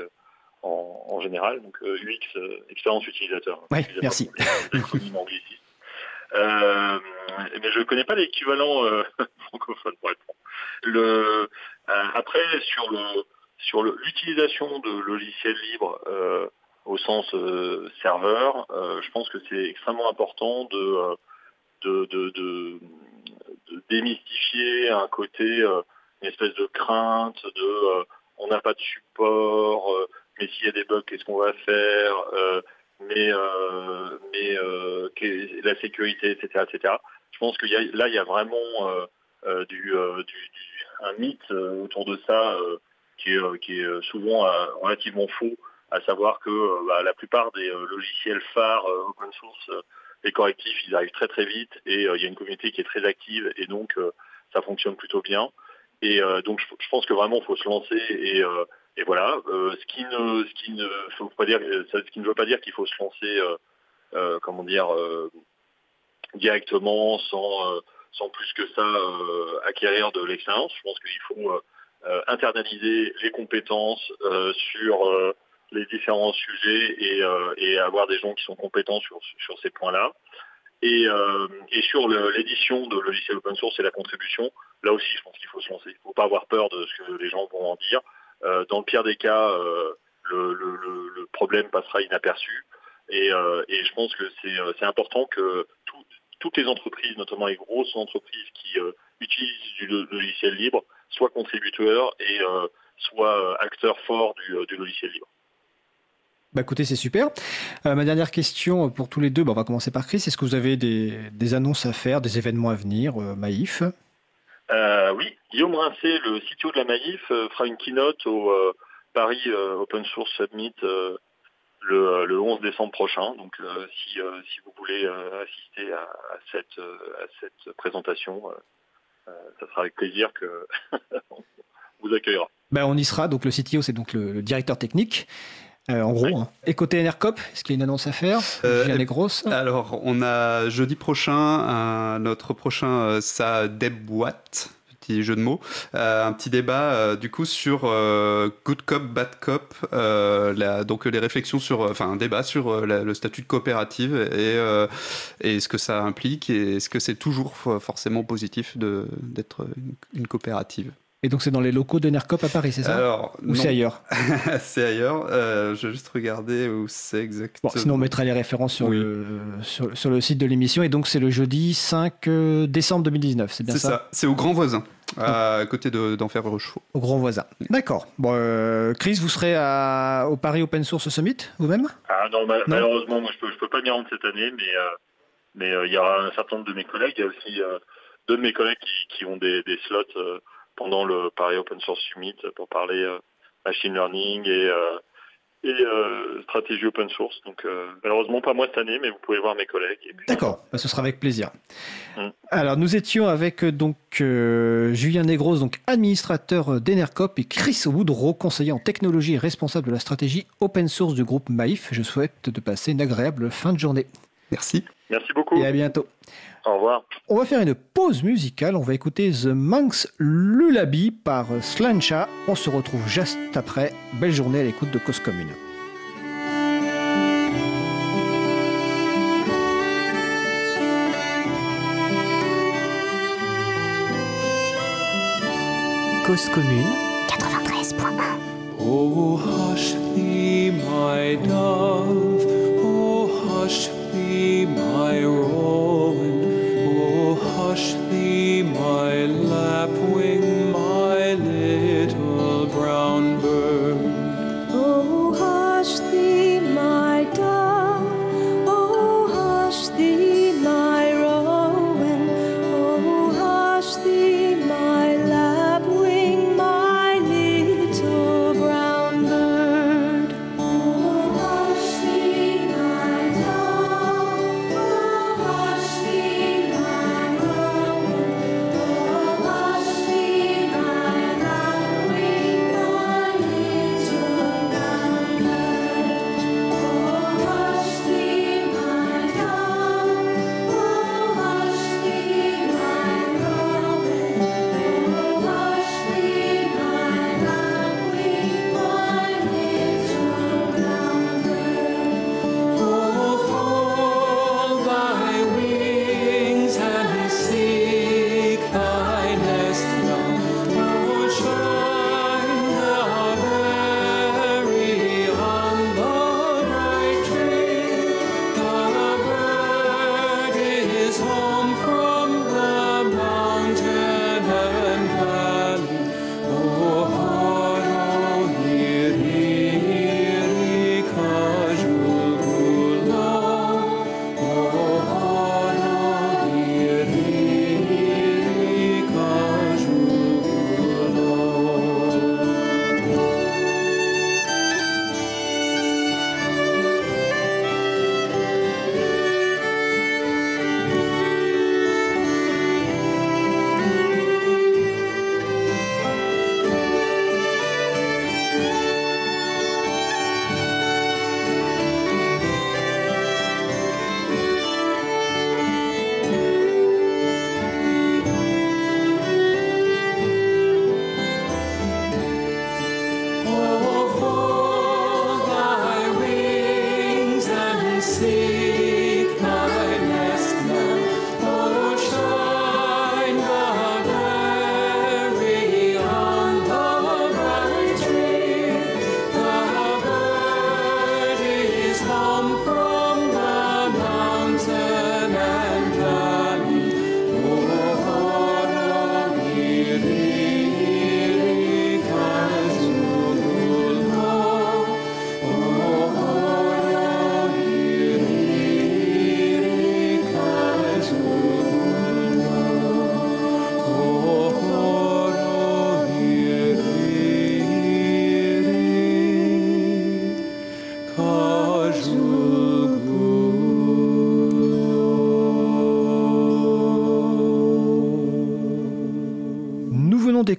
en, en, général. Donc UX, expérience utilisateur. Oui, merci. Euh, mais je ne connais pas l'équivalent euh, francophone pour franc. Le, euh, après, sur le sur l'utilisation de logiciels libres, euh, au sens euh, serveur, euh, je pense que c'est extrêmement important de, euh, de, démystifier un côté, une espèce de crainte de on n'a pas de support, mais s'il y a des bugs, qu'est-ce qu'on va faire mais, mais la sécurité, etc., etc. Je pense que là, il y a vraiment du, du, un mythe autour de ça qui est, qui est souvent relativement faux à savoir que euh, bah, la plupart des euh, logiciels phares euh, open source et correctifs, ils arrivent très très vite et il y a une communauté qui est très active et donc ça fonctionne plutôt bien. Et donc je, pense que vraiment il faut se lancer et, et voilà. ce qui ne, ce qui ne faut pas dire, ce qui ne veut pas dire qu'il faut se lancer, comment dire, directement sans sans plus que ça acquérir de l'expérience. Je pense qu'il faut internaliser les compétences sur les différents sujets et, euh, et, avoir des gens qui sont compétents sur, sur ces points-là. Et, euh, et, sur l'édition de logiciels open source et la contribution, là aussi, je pense qu'il faut se lancer. Il ne faut pas avoir peur de ce que les gens vont en dire. Euh, dans le pire des cas, euh, le, le, le, problème passera inaperçu. Et, euh, et je pense que c'est important que tout, toutes les entreprises, notamment les grosses entreprises qui utilisent du logiciel libre, soient contributeurs et soient acteurs forts du, du logiciel libre. Bah écoutez, c'est super. Euh, ma dernière question pour tous les deux, bah, on va commencer par Chris. Est-ce que vous avez des, des, annonces à faire, des événements à venir, euh, Maïf? Euh, Oui, Guillaume Rincé, le CTO de la Maïf, euh, fera une keynote au euh, Paris Open Source Summit le, le, 11 décembre prochain. Donc si, si vous voulez assister à, à, cette, à cette présentation, ça sera avec plaisir que vous accueillera. Ben, on y sera. Donc le CTO, c'est donc le, le directeur technique. Euh, en gros. Hein. Et côté Enercop, est-ce qu'il y a une annonce à faire euh, Elle est grosse. Alors, on a jeudi prochain, un, notre prochain, euh, ça Watt, petit jeu de mots, un petit débat du coup sur good cop, bad cop, donc les réflexions sur, enfin un débat sur le statut de coopérative et, et ce que ça implique et est-ce que c'est toujours forcément positif d'être une coopérative. Et donc c'est dans les locaux de Nercop à Paris, c'est ça Alors, Ou c'est ailleurs C'est ailleurs. Euh, je vais juste regarder où c'est exactement. Bon, sinon on mettra les références sur, le, sur, le site de l'émission. Et donc c'est le jeudi 5 euh, décembre 2019, c'est bien ça C'est ça, c'est au Grand Voisin. À côté d'Enfer Rochefort. Au Grand Voisin. D'accord. Bon, euh, Chris, vous serez à, au Paris Open Source Summit vous-même Ah non, malheureusement, moi je peux, je peux pas m'y rendre cette année, mais mais il y aura un certain nombre de mes collègues. Il y a aussi deux de mes collègues qui, qui ont des, des slots pendant le Paris Open Source Summit pour parler euh, machine learning et euh, et euh, stratégie open source. Donc malheureusement pas moi cette année, mais vous pouvez voir mes collègues. D'accord, bah, ce sera avec plaisir. Mm. Alors nous étions avec donc Julien Negros, donc administrateur d'Enercop, et Chris Woodrow, conseiller en technologie et responsable de la stratégie open source du groupe Maïf. Je souhaite de passer une agréable fin de journée. Merci. Merci beaucoup. Et à bientôt. Au revoir. On va faire une pause musicale. On va écouter The Monks Lullaby par Slancha. On se retrouve juste après. Belle journée à l'écoute de Cause Commune. Cause Commune 93.1 Oh hush thee my dove, oh hush thee my rowan hush thee, my lapwing,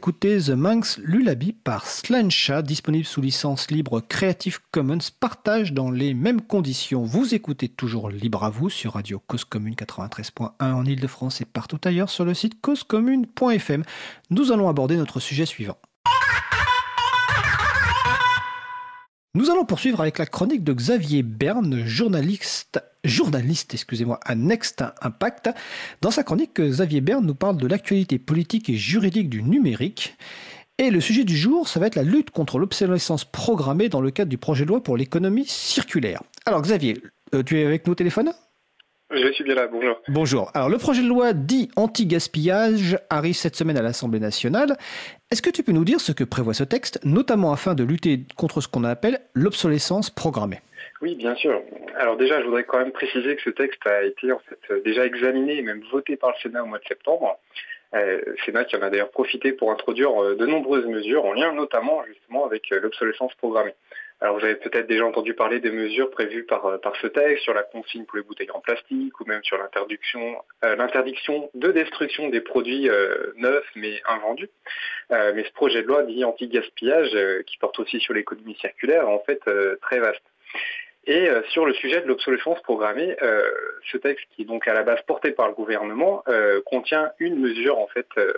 écouter The Manx Lullaby par Slancha, disponible sous licence libre Creative Commons, partage dans les mêmes conditions. Vous écoutez toujours Libre à vous sur Radio Cause Commune 93.1 en Ile-de-France et partout ailleurs sur le site causecommune.fm. Nous allons aborder notre sujet suivant. Nous allons poursuivre avec la chronique de Xavier Berne, journaliste, journaliste excusez-moi, à Next Impact. Dans sa chronique, Xavier Berne nous parle de l'actualité politique et juridique du numérique. Et le sujet du jour, ça va être la lutte contre l'obsolescence programmée dans le cadre du projet de loi pour l'économie circulaire. Alors Xavier, euh, tu es avec nous au téléphone? Je suis bien là, bonjour. Bonjour. Alors le projet de loi dit anti-gaspillage arrive cette semaine à l'Assemblée nationale. Est-ce que tu peux nous dire ce que prévoit ce texte, notamment afin de lutter contre ce qu'on appelle l'obsolescence programmée? Oui, bien sûr. Alors déjà, je voudrais quand même préciser que ce texte a été en fait déjà examiné et même voté par le Sénat au mois de septembre. Euh, Sénat qui en a d'ailleurs profité pour introduire euh, de nombreuses mesures en lien notamment justement avec euh, l'obsolescence programmée. Alors vous avez peut-être déjà entendu parler des mesures prévues par, euh, ce texte sur la consigne pour les bouteilles en plastique ou même sur l'interdiction euh, de destruction des produits euh, neufs mais invendus. Euh, mais ce projet de loi dit anti-gaspillage euh, qui porte aussi sur l'économie circulaire est en fait euh, très vaste. Et euh, sur le sujet de l'obsolescence programmée, euh, ce texte qui est donc à la base porté par le gouvernement euh, contient une mesure en fait euh,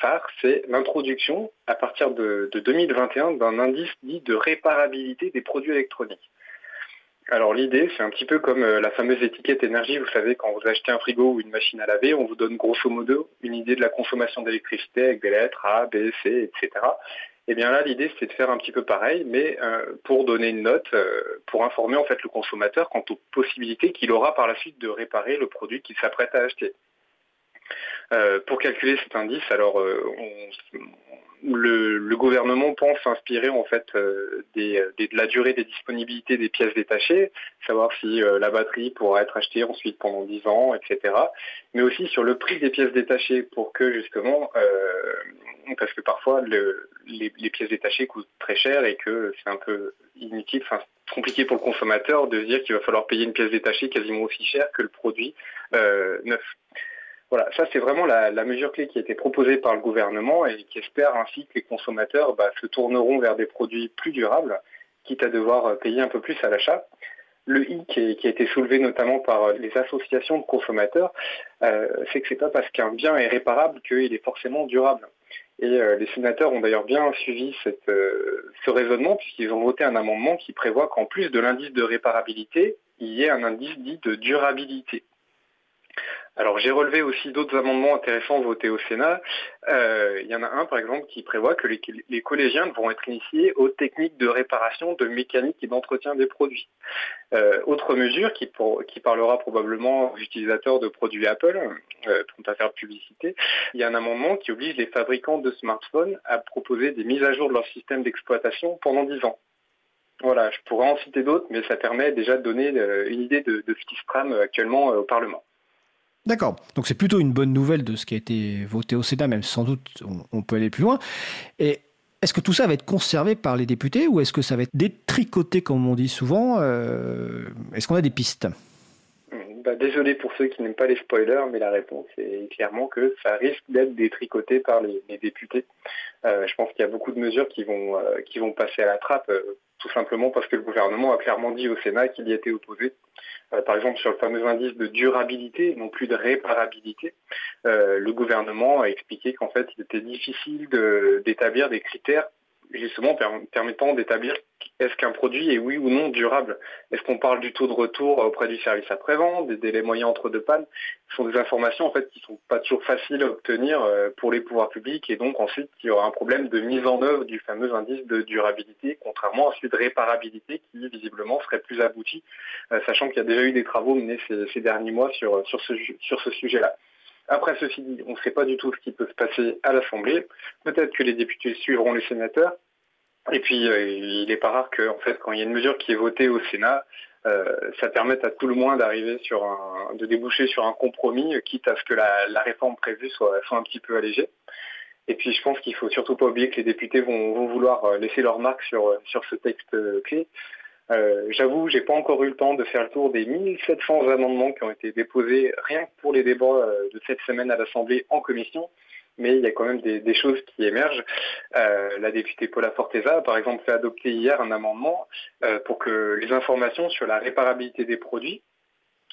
phare, c'est l'introduction à partir de, de 2021 d'un indice dit de réparabilité des produits électroniques. Alors l'idée, c'est un petit peu comme euh, la fameuse étiquette énergie, vous savez, quand vous achetez un frigo ou une machine à laver, on vous donne grosso modo une idée de la consommation d'électricité avec des lettres A, B, C, etc. Et bien là, l'idée, c'est de faire un petit peu pareil, mais euh, pour donner une note, euh, pour informer en fait le consommateur quant aux possibilités qu'il aura par la suite de réparer le produit qu'il s'apprête à acheter. Euh, pour calculer cet indice, alors euh, on- le, le gouvernement pense s'inspirer en fait euh, des, des- de la durée des disponibilités des pièces détachées, savoir si euh, la batterie pourra être achetée ensuite pendant 10 ans, etc. Mais aussi sur le prix des pièces détachées pour que justement, euh, parce que parfois le- les, les pièces détachées coûtent très cher et que c'est un peu inutile, enfin compliqué pour le consommateur de dire qu'il va falloir payer une pièce détachée quasiment aussi cher que le produit euh, neuf. Voilà, ça c'est vraiment la, mesure clé qui a été proposée par le gouvernement et qui espère ainsi que les consommateurs bah, se tourneront vers des produits plus durables, quitte à devoir euh, payer un peu plus à l'achat. Le i qui, a été soulevé notamment par euh, les associations de consommateurs, euh, c'est que c'est pas parce qu'un bien est réparable qu'il est forcément durable. Et les sénateurs ont d'ailleurs bien suivi ce raisonnement puisqu'ils ont voté un amendement qui prévoit qu'en plus de l'indice de réparabilité, il y ait un indice dit de durabilité. Alors j'ai relevé aussi d'autres amendements intéressants votés au Sénat. Euh, il y en a un par exemple qui prévoit que les, collégiens vont être initiés aux techniques de réparation, de mécanique et d'entretien des produits. Euh, autre mesure qui, parlera probablement aux utilisateurs de produits Apple, pour ne pas faire de publicité, il y a un amendement qui oblige les fabricants de smartphones à proposer des mises à jour de leur système d'exploitation pendant 10 ans. Voilà, je pourrais en citer d'autres, mais ça permet déjà de donner euh, une idée de, de ce qui se trame actuellement euh, au Parlement. D'accord. Donc c'est plutôt une bonne nouvelle de ce qui a été voté au Sénat, même sans doute on, peut aller plus loin. Et est-ce que tout ça va être conservé par les députés ou est-ce que ça va être détricoté, comme on dit souvent euh, Est-ce qu'on a des pistes? Bah, désolé pour ceux qui n'aiment pas les spoilers, mais la réponse est clairement que ça risque d'être détricoté par les, députés. Euh, je pense qu'il y a beaucoup de mesures qui vont, euh, qui vont passer à la trappe, tout simplement parce que le gouvernement a clairement dit au Sénat qu'il y était opposé. Euh, par exemple, sur le fameux indice de durabilité, non plus de réparabilité, euh, le gouvernement a expliqué qu'en fait, il était difficile d'établir des critères justement per- permettant d'établir est-ce qu'un produit est oui ou non durable. Est-ce qu'on parle du taux de retour auprès du service après-vente, des délais moyens entre deux pannes? Ce sont des informations en fait qui sont pas toujours faciles à obtenir euh, pour les pouvoirs publics et donc ensuite il y aura un problème de mise en œuvre du fameux indice de durabilité, contrairement à celui de réparabilité qui visiblement serait plus abouti, euh, sachant qu'il y a déjà eu des travaux menés ces, ces derniers mois sur, sur ce, sur ce sujet-là. Après, ceci dit, on ne sait pas du tout ce qui peut se passer à l'Assemblée. Peut-être que les députés suivront les sénateurs. Et puis, euh, il n'est pas rare que, en fait, quand il y a une mesure qui est votée au Sénat, euh, ça permette à tout le moins d'arriver sur un, de déboucher sur un compromis, euh, quitte à ce que la, la réforme prévue soit, soit un petit peu allégée. Et puis, je pense qu'il faut surtout pas oublier que les députés vont, vont vouloir euh, laisser leur marque sur, sur ce texte clé. Euh, J'avoue, j'ai pas encore eu le temps de faire le tour des 1700 amendements qui ont été déposés rien que pour les débats euh, de cette semaine à l'Assemblée en commission. mais il y a quand même des, choses qui émergent. Euh, la députée Paula Forteza par exemple fait adopter hier un amendement euh, pour que les informations sur la réparabilité des produits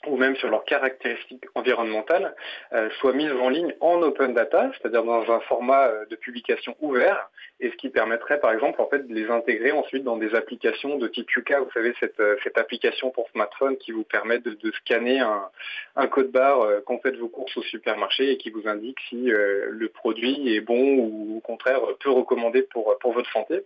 ou même sur leurs caractéristiques environnementales euh, soient mises en ligne en open data, c'est-à-dire dans un format euh, de publication ouvert, et ce qui permettrait par exemple en fait de les intégrer ensuite dans des applications de type Yuka, vous savez cette, euh, cette application pour smartphone qui vous permet de, de scanner un, un code barre euh, quand faites vos courses au supermarché et qui vous indique si euh, le produit est bon ou au contraire peu recommandé pour, pour votre santé.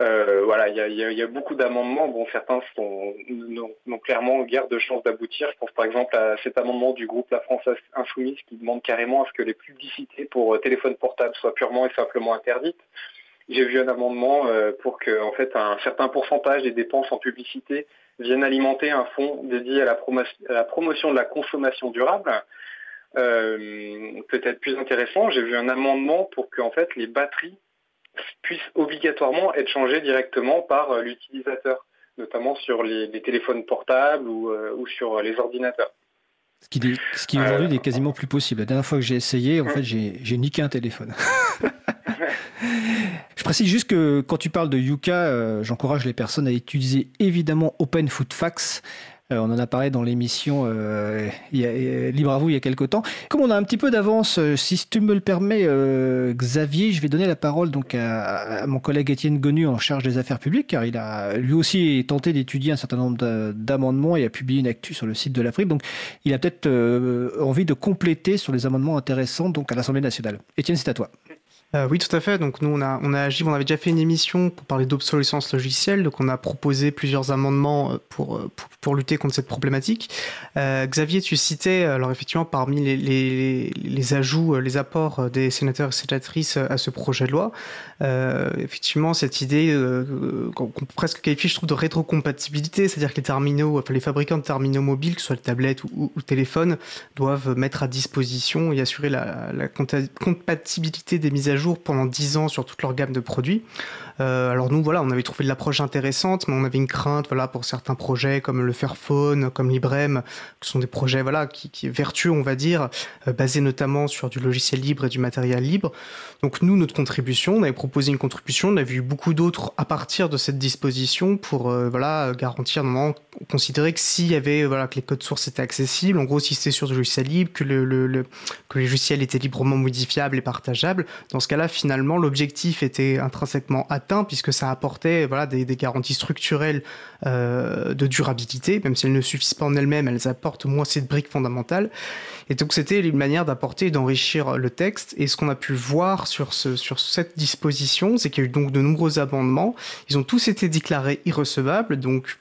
Euh, voilà, il y a, beaucoup d'amendements. Bon, certains sont n'ont clairement guère de chances d'aboutir. Je pense par exemple à cet amendement du groupe La France Insoumise qui demande carrément à ce que les publicités pour euh, téléphone portable soient purement et simplement interdites. J'ai vu un amendement euh, pour que en fait un certain pourcentage des dépenses en publicité viennent alimenter un fonds dédié à la, promo- à la promotion de la consommation durable. Peut-être plus intéressant, j'ai vu un amendement pour que en fait les batteries puissent obligatoirement être changées directement par euh, l'utilisateur, notamment sur les, les téléphones portables ou, euh, ou sur les ordinateurs. Ce qui, ce qui aujourd'hui n'est quasiment plus possible. La dernière fois que j'ai essayé, en fait, j'ai j'ai niqué un téléphone. Je précise juste que quand tu parles de Yuka, euh, j'encourage les personnes à utiliser évidemment Open Food Facts. Euh, on en a parlé dans l'émission euh, euh, Libre à vous il y a quelques temps. Comme on a un petit peu d'avance, si tu me le permets, Xavier, je vais donner la parole donc à, mon collègue Étienne Gonu en charge des affaires publiques, car il a lui aussi tenté d'étudier un certain nombre d'a- d'amendements et a publié une actu sur le site de l'Afrique. Donc il a peut-être envie de compléter sur les amendements intéressants donc à l'Assemblée nationale. Étienne, c'est à toi. Euh, oui, tout à fait. Donc nous, on a, on a agi, on avait déjà fait une émission pour parler d'obsolescence logicielle. Donc on a proposé plusieurs amendements euh, pour, euh, pour, pour lutter contre cette problématique. Xavier, tu citais, alors effectivement, parmi les, les, ajouts, les apports des sénateurs et sénatrices à ce projet de loi, effectivement, cette idée qu'on peut presque qualifier, je trouve, de rétrocompatibilité, c'est-à-dire que les terminaux, enfin les fabricants de terminaux mobiles, que ce soit le tablette ou, ou, ou téléphone, doivent mettre à disposition et assurer la, la compatibilité des mises à jour pendant 10 ans sur toute leur gamme de produits. Euh, alors nous, voilà, on avait trouvé de l'approche intéressante, mais on avait une crainte, voilà, pour certains projets comme le Fairphone, comme Librem, qui sont des projets, voilà, qui, vertueux, on va dire, euh, basés notamment sur du logiciel libre et du matériel libre. Donc nous, notre contribution, on avait proposé une contribution, on avait eu beaucoup d'autres à partir de cette disposition pour, euh, voilà, garantir, normalement, considérer que s'il y avait, voilà, que les codes sources étaient accessibles, en gros, si c'était sur du logiciel libre, que le, le, le- que les logiciels étaient librement modifiables et partageables, dans ce cas-là, finalement, l'objectif était intrinsèquement atteint puisque ça apportait voilà, des, garanties structurelles euh, de durabilité, même si elles ne suffisent pas en elles-mêmes, elles apportent au moins cette brique fondamentale. Et donc c'était une manière d'apporter et d'enrichir le texte. Et ce qu'on a pu voir sur, ce, sur cette disposition, c'est qu'il y a eu donc de nombreux amendements. Ils ont tous été déclarés irrecevables, donc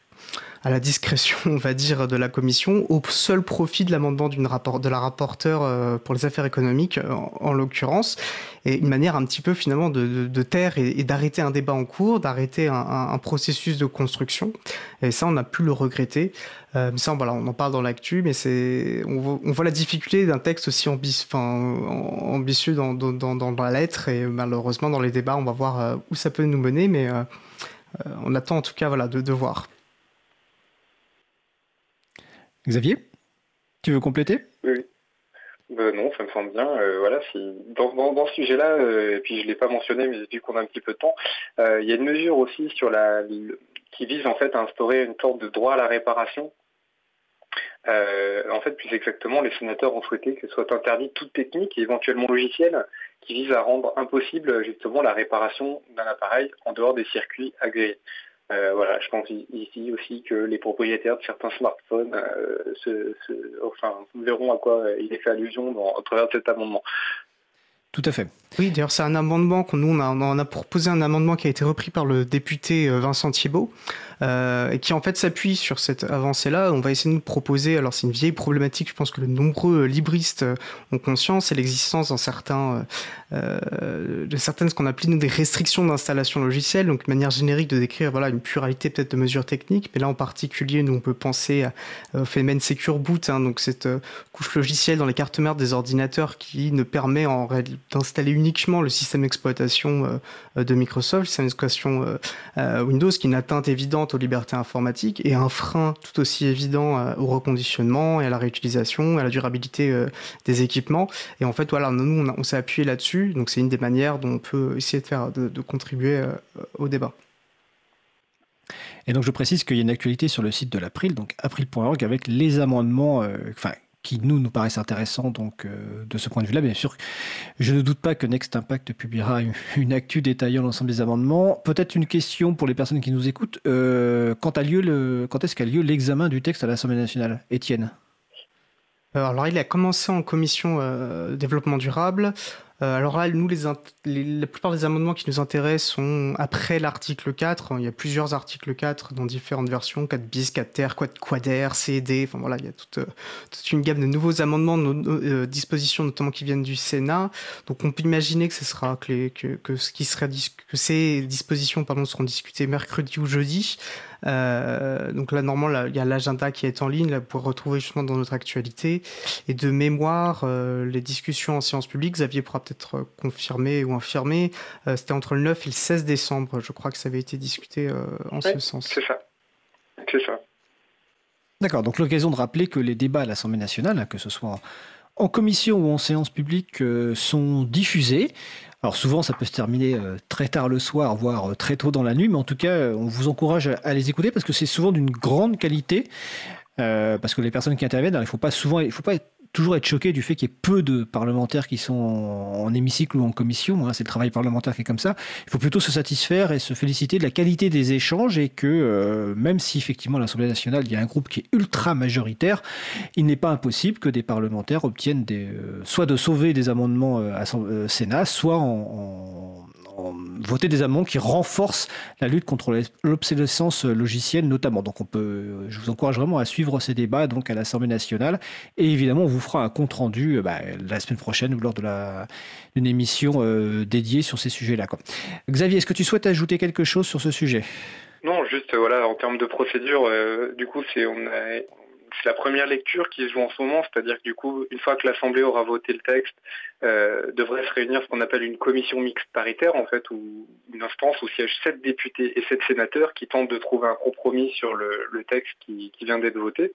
à la discrétion, on va dire, de la commission, au seul profit de l'amendement d'une de la rapporteure euh, pour les affaires économiques, euh, en, en l'occurrence, et une manière un petit peu finalement de, de, taire et, d'arrêter un débat en cours, d'arrêter un, processus de construction. Et ça, on a pu le regretter. Euh, ça, voilà, on en parle dans l'actu, mais c'est, on, voit- la difficulté d'un texte aussi ambitieux, dans, la lettre, et malheureusement, dans les débats, on va voir euh, où ça peut nous mener, mais on attend en tout cas voilà, de, de voir. Xavier, tu veux compléter? Oui. Euh, non, ça me semble bien. Euh, voilà, dans, ce sujet-là, euh, et puis je l'ai pas mentionné, mais vu qu'on a un petit peu de temps, euh, il y a une mesure aussi sur la qui vise en fait à instaurer une sorte de droit à la réparation. En fait, plus exactement, les sénateurs ont souhaité que soit interdite toute technique éventuellement logiciel qui vise à rendre impossible justement la réparation d'un appareil en dehors des circuits agréés. Euh, voilà, je pense ici aussi que les propriétaires de certains smartphones euh, se, se- enfin, verront à quoi il est fait allusion dans, au travers de cet amendement. Tout à fait. Oui, d'ailleurs, c'est un amendement qu'on nous on a, proposé un amendement qui a été repris par le député euh, Vincent Thiebaud euh, et qui en fait s'appuie sur cette avancée-là. On va essayer de nous proposer. Alors, c'est une vieille problématique. Je pense que de nombreux euh, libristes ont conscience. C'est l'existence dans certains, de certaines ce qu'on appelle des restrictions d'installation logicielle. Donc, une manière générique de décrire voilà une pluralité peut-être de mesures techniques. Mais là, en particulier, nous on peut penser au phénomène Secure Boot. hein, donc cette couche logicielle dans les cartes mères des ordinateurs qui ne permet en réalité d'installer uniquement le système d'exploitation euh, de Microsoft, le système d'exploitation euh, euh, Windows, qui est une atteinte évidente aux libertés informatiques et un frein tout aussi évident euh, au reconditionnement et à la réutilisation à la durabilité euh, des équipements. Et en fait, voilà, nous, on, s'est appuyé là-dessus. Donc, c'est une des manières dont on peut essayer de faire, de, contribuer euh, au débat. Et donc je précise qu'il y a une actualité sur le site de l'April, donc april.org, avec les amendements, euh, qui nous nous paraissent intéressants. Donc euh, de ce point de vue-là, bien sûr, je ne doute pas que Next Impact publiera une, actu détaillant l'ensemble des amendements. Peut-être une question pour les personnes qui nous écoutent. Euh, quand a lieu le, quand est-ce qu'a lieu l'examen du texte à l'Assemblée nationale, Étienne? Euh, Alors, il a commencé en commission développement durable. Euh, alors là, nous, les, les- la plupart des amendements qui nous intéressent sont après l'article 4. Il y a plusieurs articles 4 dans différentes versions, 4 bis, 4 ter, 4 quader, CD. Enfin voilà, il y a toute, euh, toute une gamme de nouveaux amendements, de euh, dispositions notamment qui viennent du Sénat. Donc on peut imaginer que ce sera que, que, ce qui sera que ces dispositions pardon seront discutées mercredi ou jeudi. Euh, donc là, normalement, il y a l'agenda qui est en ligne, là, pour retrouver justement dans notre actualité. Et de mémoire, euh, les discussions en séance publique, Xavier pourra peut-être euh, confirmer ou infirmer, euh, c'était entre le 9 et le 16 décembre, je crois que ça avait été discuté euh, en ce sens. C'est ça. C'est ça. D'accord, donc l'occasion de rappeler que les débats à l'Assemblée nationale, hein, que ce soit en, commission ou en séance publique, euh, sont diffusés. Alors souvent, ça peut se terminer euh, très tard le soir, voire euh, très tôt dans la nuit, mais en tout cas, on vous encourage à, les écouter parce que c'est souvent d'une grande qualité. parce que les personnes qui interviennent, il ne faut pas souvent, faut pas toujours être choqué du fait qu'il y ait peu de parlementaires qui sont en, hémicycle ou en commission. hein, c'est le travail parlementaire qui est comme ça. Il faut plutôt se satisfaire et se féliciter de la qualité des échanges et que euh, même si effectivement à l'Assemblée nationale il y a un groupe qui est ultra majoritaire, il n'est pas impossible que des parlementaires obtiennent des, euh, soit de sauver des amendements euh, euh, Sénat, soit en- en voter des amendements qui renforcent la lutte contre l'es- l'obsolescence logicielle notamment. Donc on peut, euh, je vous encourage vraiment à suivre ces débats donc à l'Assemblée nationale et évidemment on vous fera un compte rendu euh, bah, la semaine prochaine ou lors d'une émission euh, dédiée sur ces sujets-là. Xavier, est-ce que tu souhaites ajouter quelque chose sur ce sujet? Non, juste euh, voilà, en termes de procédure, euh, du coup, c'est on a- c'est la première lecture qui se joue en ce moment, c'est-à-dire que du coup, une fois que l'Assemblée aura voté le texte, euh, devrait se réunir ce qu'on appelle une commission mixte paritaire, en fait, ou une instance où siègent sept députés et sept sénateurs qui tentent de trouver un compromis sur le, texte qui, vient d'être voté.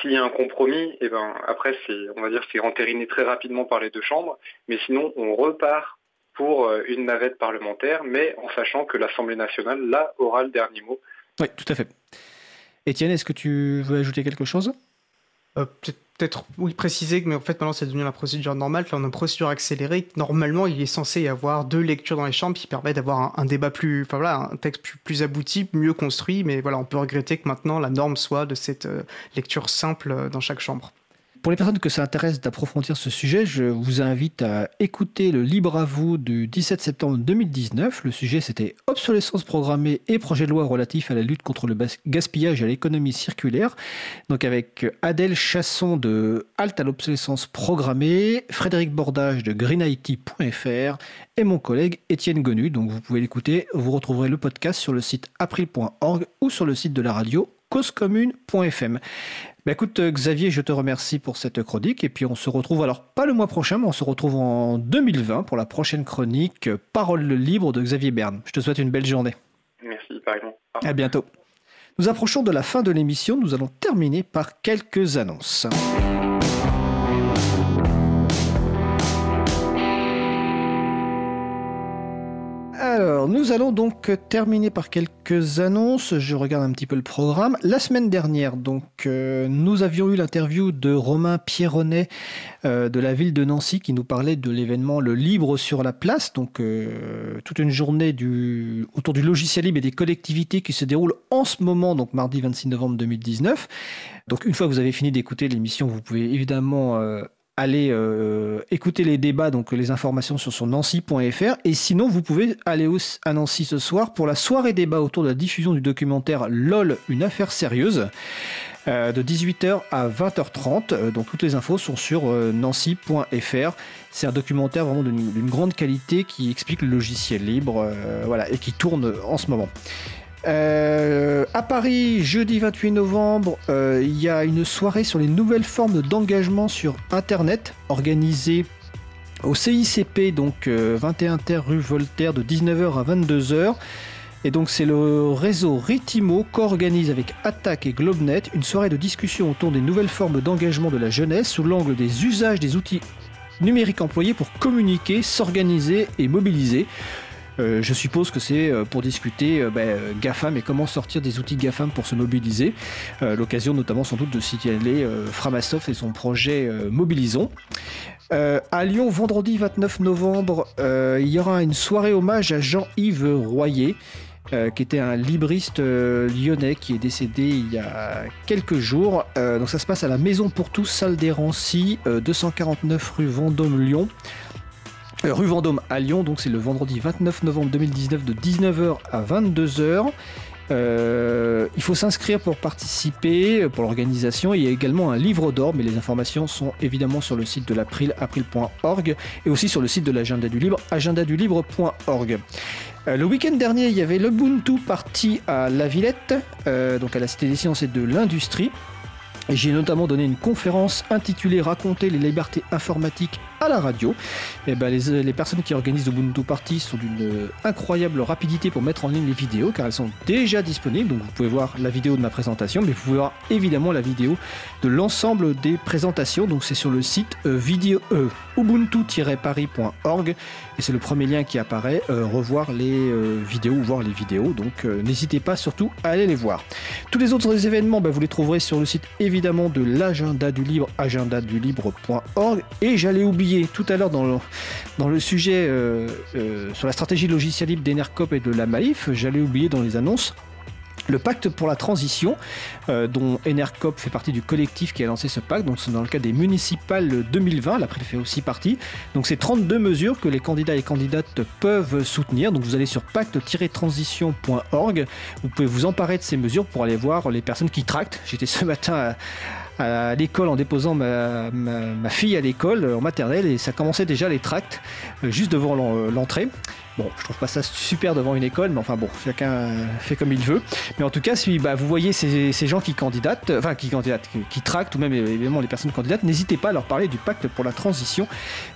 S'il y a un compromis, eh ben après c'est, on va dire, c'est entériné très rapidement par les deux chambres, mais sinon on repart pour euh, une navette parlementaire, mais en sachant que l'Assemblée nationale là aura le dernier mot. Oui, tout à fait. Étienne, est-ce que tu veux ajouter quelque chose? Euh, peut- Peut-être, oui, préciser que, mais en fait, maintenant, c'est devenu la procédure normale. On a une procédure accélérée. Normalement, il est censé y avoir deux lectures dans les chambres qui permettent d'avoir un, débat plus, enfin voilà, un texte plus, plus abouti, mieux construit. Mais voilà, on peut regretter que maintenant, la norme soit de cette euh, lecture simple euh, dans chaque chambre. Pour les personnes que ça intéresse d'approfondir ce sujet, je vous invite à écouter le Libre à vous du 17 septembre 2019. Le sujet, c'était obsolescence programmée et projet de loi relatif à la lutte contre le gaspillage et à l'économie circulaire. Donc avec Adèle Chasson de Halte à l'obsolescence programmée, Frédéric Bordage de greenIT.fr et mon collègue Étienne Gonu. Donc vous pouvez l'écouter. Vous retrouverez le podcast sur le site april.org ou sur le site de la radio causecommune.fm. Bah écoute euh, Xavier, je te remercie pour cette chronique et puis on se retrouve alors pas le mois prochain, mais on se retrouve en 2020 pour la prochaine chronique euh, Parole libre de Xavier Berne. Je te souhaite une belle journée. Merci, pareillement. À bientôt. Nous approchons de la fin de l'émission, nous allons terminer par quelques annonces. Alors, nous allons donc terminer par quelques annonces. Je regarde un petit peu le programme. La semaine dernière, donc, euh, nous avions eu l'interview de Romain Pierronnet euh, de la ville de Nancy qui nous parlait de l'événement Le Libre sur la place. Donc, euh, toute une journée autour du logiciel libre et des collectivités qui se déroule en ce moment, donc mardi 26 novembre 2019. Donc, une fois que vous avez fini d'écouter l'émission, vous pouvez évidemment aller euh, écouter les débats, donc les informations sur son nancy.fr. Et sinon, vous pouvez aller à Nancy ce soir pour la soirée débat autour de la diffusion du documentaire LOL, une affaire sérieuse, euh, de 18h à 20h30. Euh, donc toutes les infos sont sur nancy.fr. C'est un documentaire vraiment d'une grande qualité qui explique le logiciel libre voilà, et qui tourne en ce moment. Euh, à Paris, jeudi 28 novembre, euh, il y a une soirée sur les nouvelles formes d'engagement sur Internet organisée au CICP, donc euh, 21 Terre rue Voltaire de 19h à 22h. Et donc c'est le réseau Ritimo qu'organise avec Attaque et Globnet une soirée de discussion autour des nouvelles formes d'engagement de la jeunesse sous l'angle des usages des outils numériques employés pour communiquer, s'organiser et mobiliser. Euh, je suppose que c'est euh, pour discuter euh, ben, GAFAM et comment sortir des outils GAFAM pour se mobiliser. L'occasion notamment sans doute de signaler Framasoft et son projet Mobilisons. À Lyon, vendredi 29 novembre, il y aura une soirée hommage à Jean-Yves Royer. qui était un libriste lyonnais qui est décédé il y a quelques jours. Donc ça se passe à la Maison pour tous, salle des Rancy, euh, 249 rue Vendôme, Lyon. Euh, rue Vendôme à Lyon, donc c'est le vendredi 29 novembre 2019 de 19h à 22h. Euh, il faut s'inscrire pour participer, euh, pour l'organisation. Il y a également un livre d'or, mais les informations sont évidemment sur le site de l'April, april.org, et aussi sur le site de l'agenda du libre, agendadulibre.org. Euh, le week-end dernier, il y avait l'Ubuntu Party à La Villette, euh, donc à la Cité des Sciences et de l'Industrie. J'ai notamment donné une conférence intitulée Raconter les libertés informatiques à la radio. Et ben les, les personnes qui organisent Ubuntu Party sont d'une incroyable rapidité pour mettre en ligne les vidéos car elles sont déjà disponibles. Donc vous pouvez voir la vidéo de ma présentation, mais vous pouvez voir évidemment la vidéo de l'ensemble des présentations. Donc c'est sur le site euh, vidéo euh, ubuntu-paris.org et c'est le premier lien qui apparaît. euh, revoir les euh, vidéos voir les vidéos. Donc n'hésitez pas surtout à aller les voir. Tous les autres événements, ben, vous les trouverez sur le site évidemment de l'agenda du libre, agendadulibre.org. Et j'allais oublier tout à l'heure dans le, sujet euh, euh, sur la stratégie logicielle libre d'Enercop et de la Maïf, j'allais oublier dans les annonces. Le pacte pour la transition, euh, dont Enercop fait partie du collectif qui a lancé ce pacte, donc c'est dans le cadre des municipales 2020, l'April fait aussi partie. Donc c'est 32 mesures que les candidats et candidates peuvent soutenir. Donc vous allez sur pacte-transition.org, vous pouvez vous emparer de ces mesures pour aller voir les personnes qui tractent. J'étais ce matin à, à l'école en déposant ma, fille à l'école euh, en maternelle et ça commençait déjà les tracts euh, juste devant l'en- l'entrée. Bon, je trouve pas ça super devant une école, mais enfin bon, chacun euh, fait comme il veut. Mais en tout cas, si bah, vous voyez ces, gens qui candidatent, euh, enfin qui candidatent, qui, tractent, ou même évidemment les personnes candidates, n'hésitez pas à leur parler du pacte pour la transition,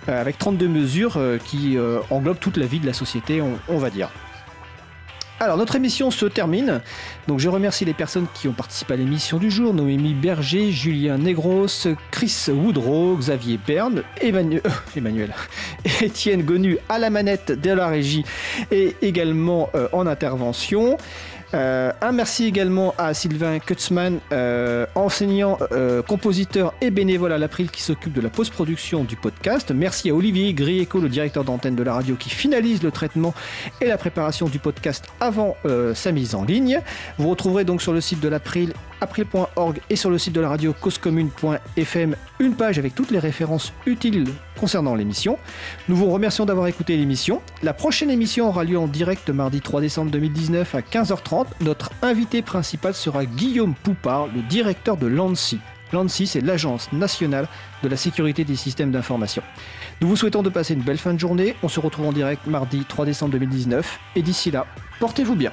euh, avec 32 mesures euh, qui euh, englobent toute la vie de la société, on va dire. Alors notre émission se termine. Donc je remercie les personnes qui ont participé à l'émission du jour Noémie Berger, Julien Negros, Chris Woodrow, Xavier Berne, Emmanuel, euh, Emmanuel Étienne Gonu à la manette de la régie et également euh, en intervention. Euh, un merci également à Sylvain Kutzmann, euh, enseignant, euh, compositeur et bénévole à l'April qui s'occupe de la post-production du podcast. Merci à Olivier Grieco, le directeur d'antenne de la radio, qui finalise le traitement et la préparation du podcast avant sa mise en ligne. Vous retrouverez donc sur le site de l'April, april.org et sur le site de la radio causecommune.fm une page avec toutes les références utiles concernant l'émission. Nous vous remercions d'avoir écouté l'émission. La prochaine émission aura lieu en direct mardi 3 décembre 2019 à 15h30. Notre invité principal sera Guillaume Poupard, le directeur de l'ANSI. L'ANSI, c'est l'Agence nationale de la sécurité des systèmes d'information. Nous vous souhaitons de passer une belle fin de journée. On se retrouve en direct mardi 3 décembre 2019. Et d'ici là, portez-vous bien.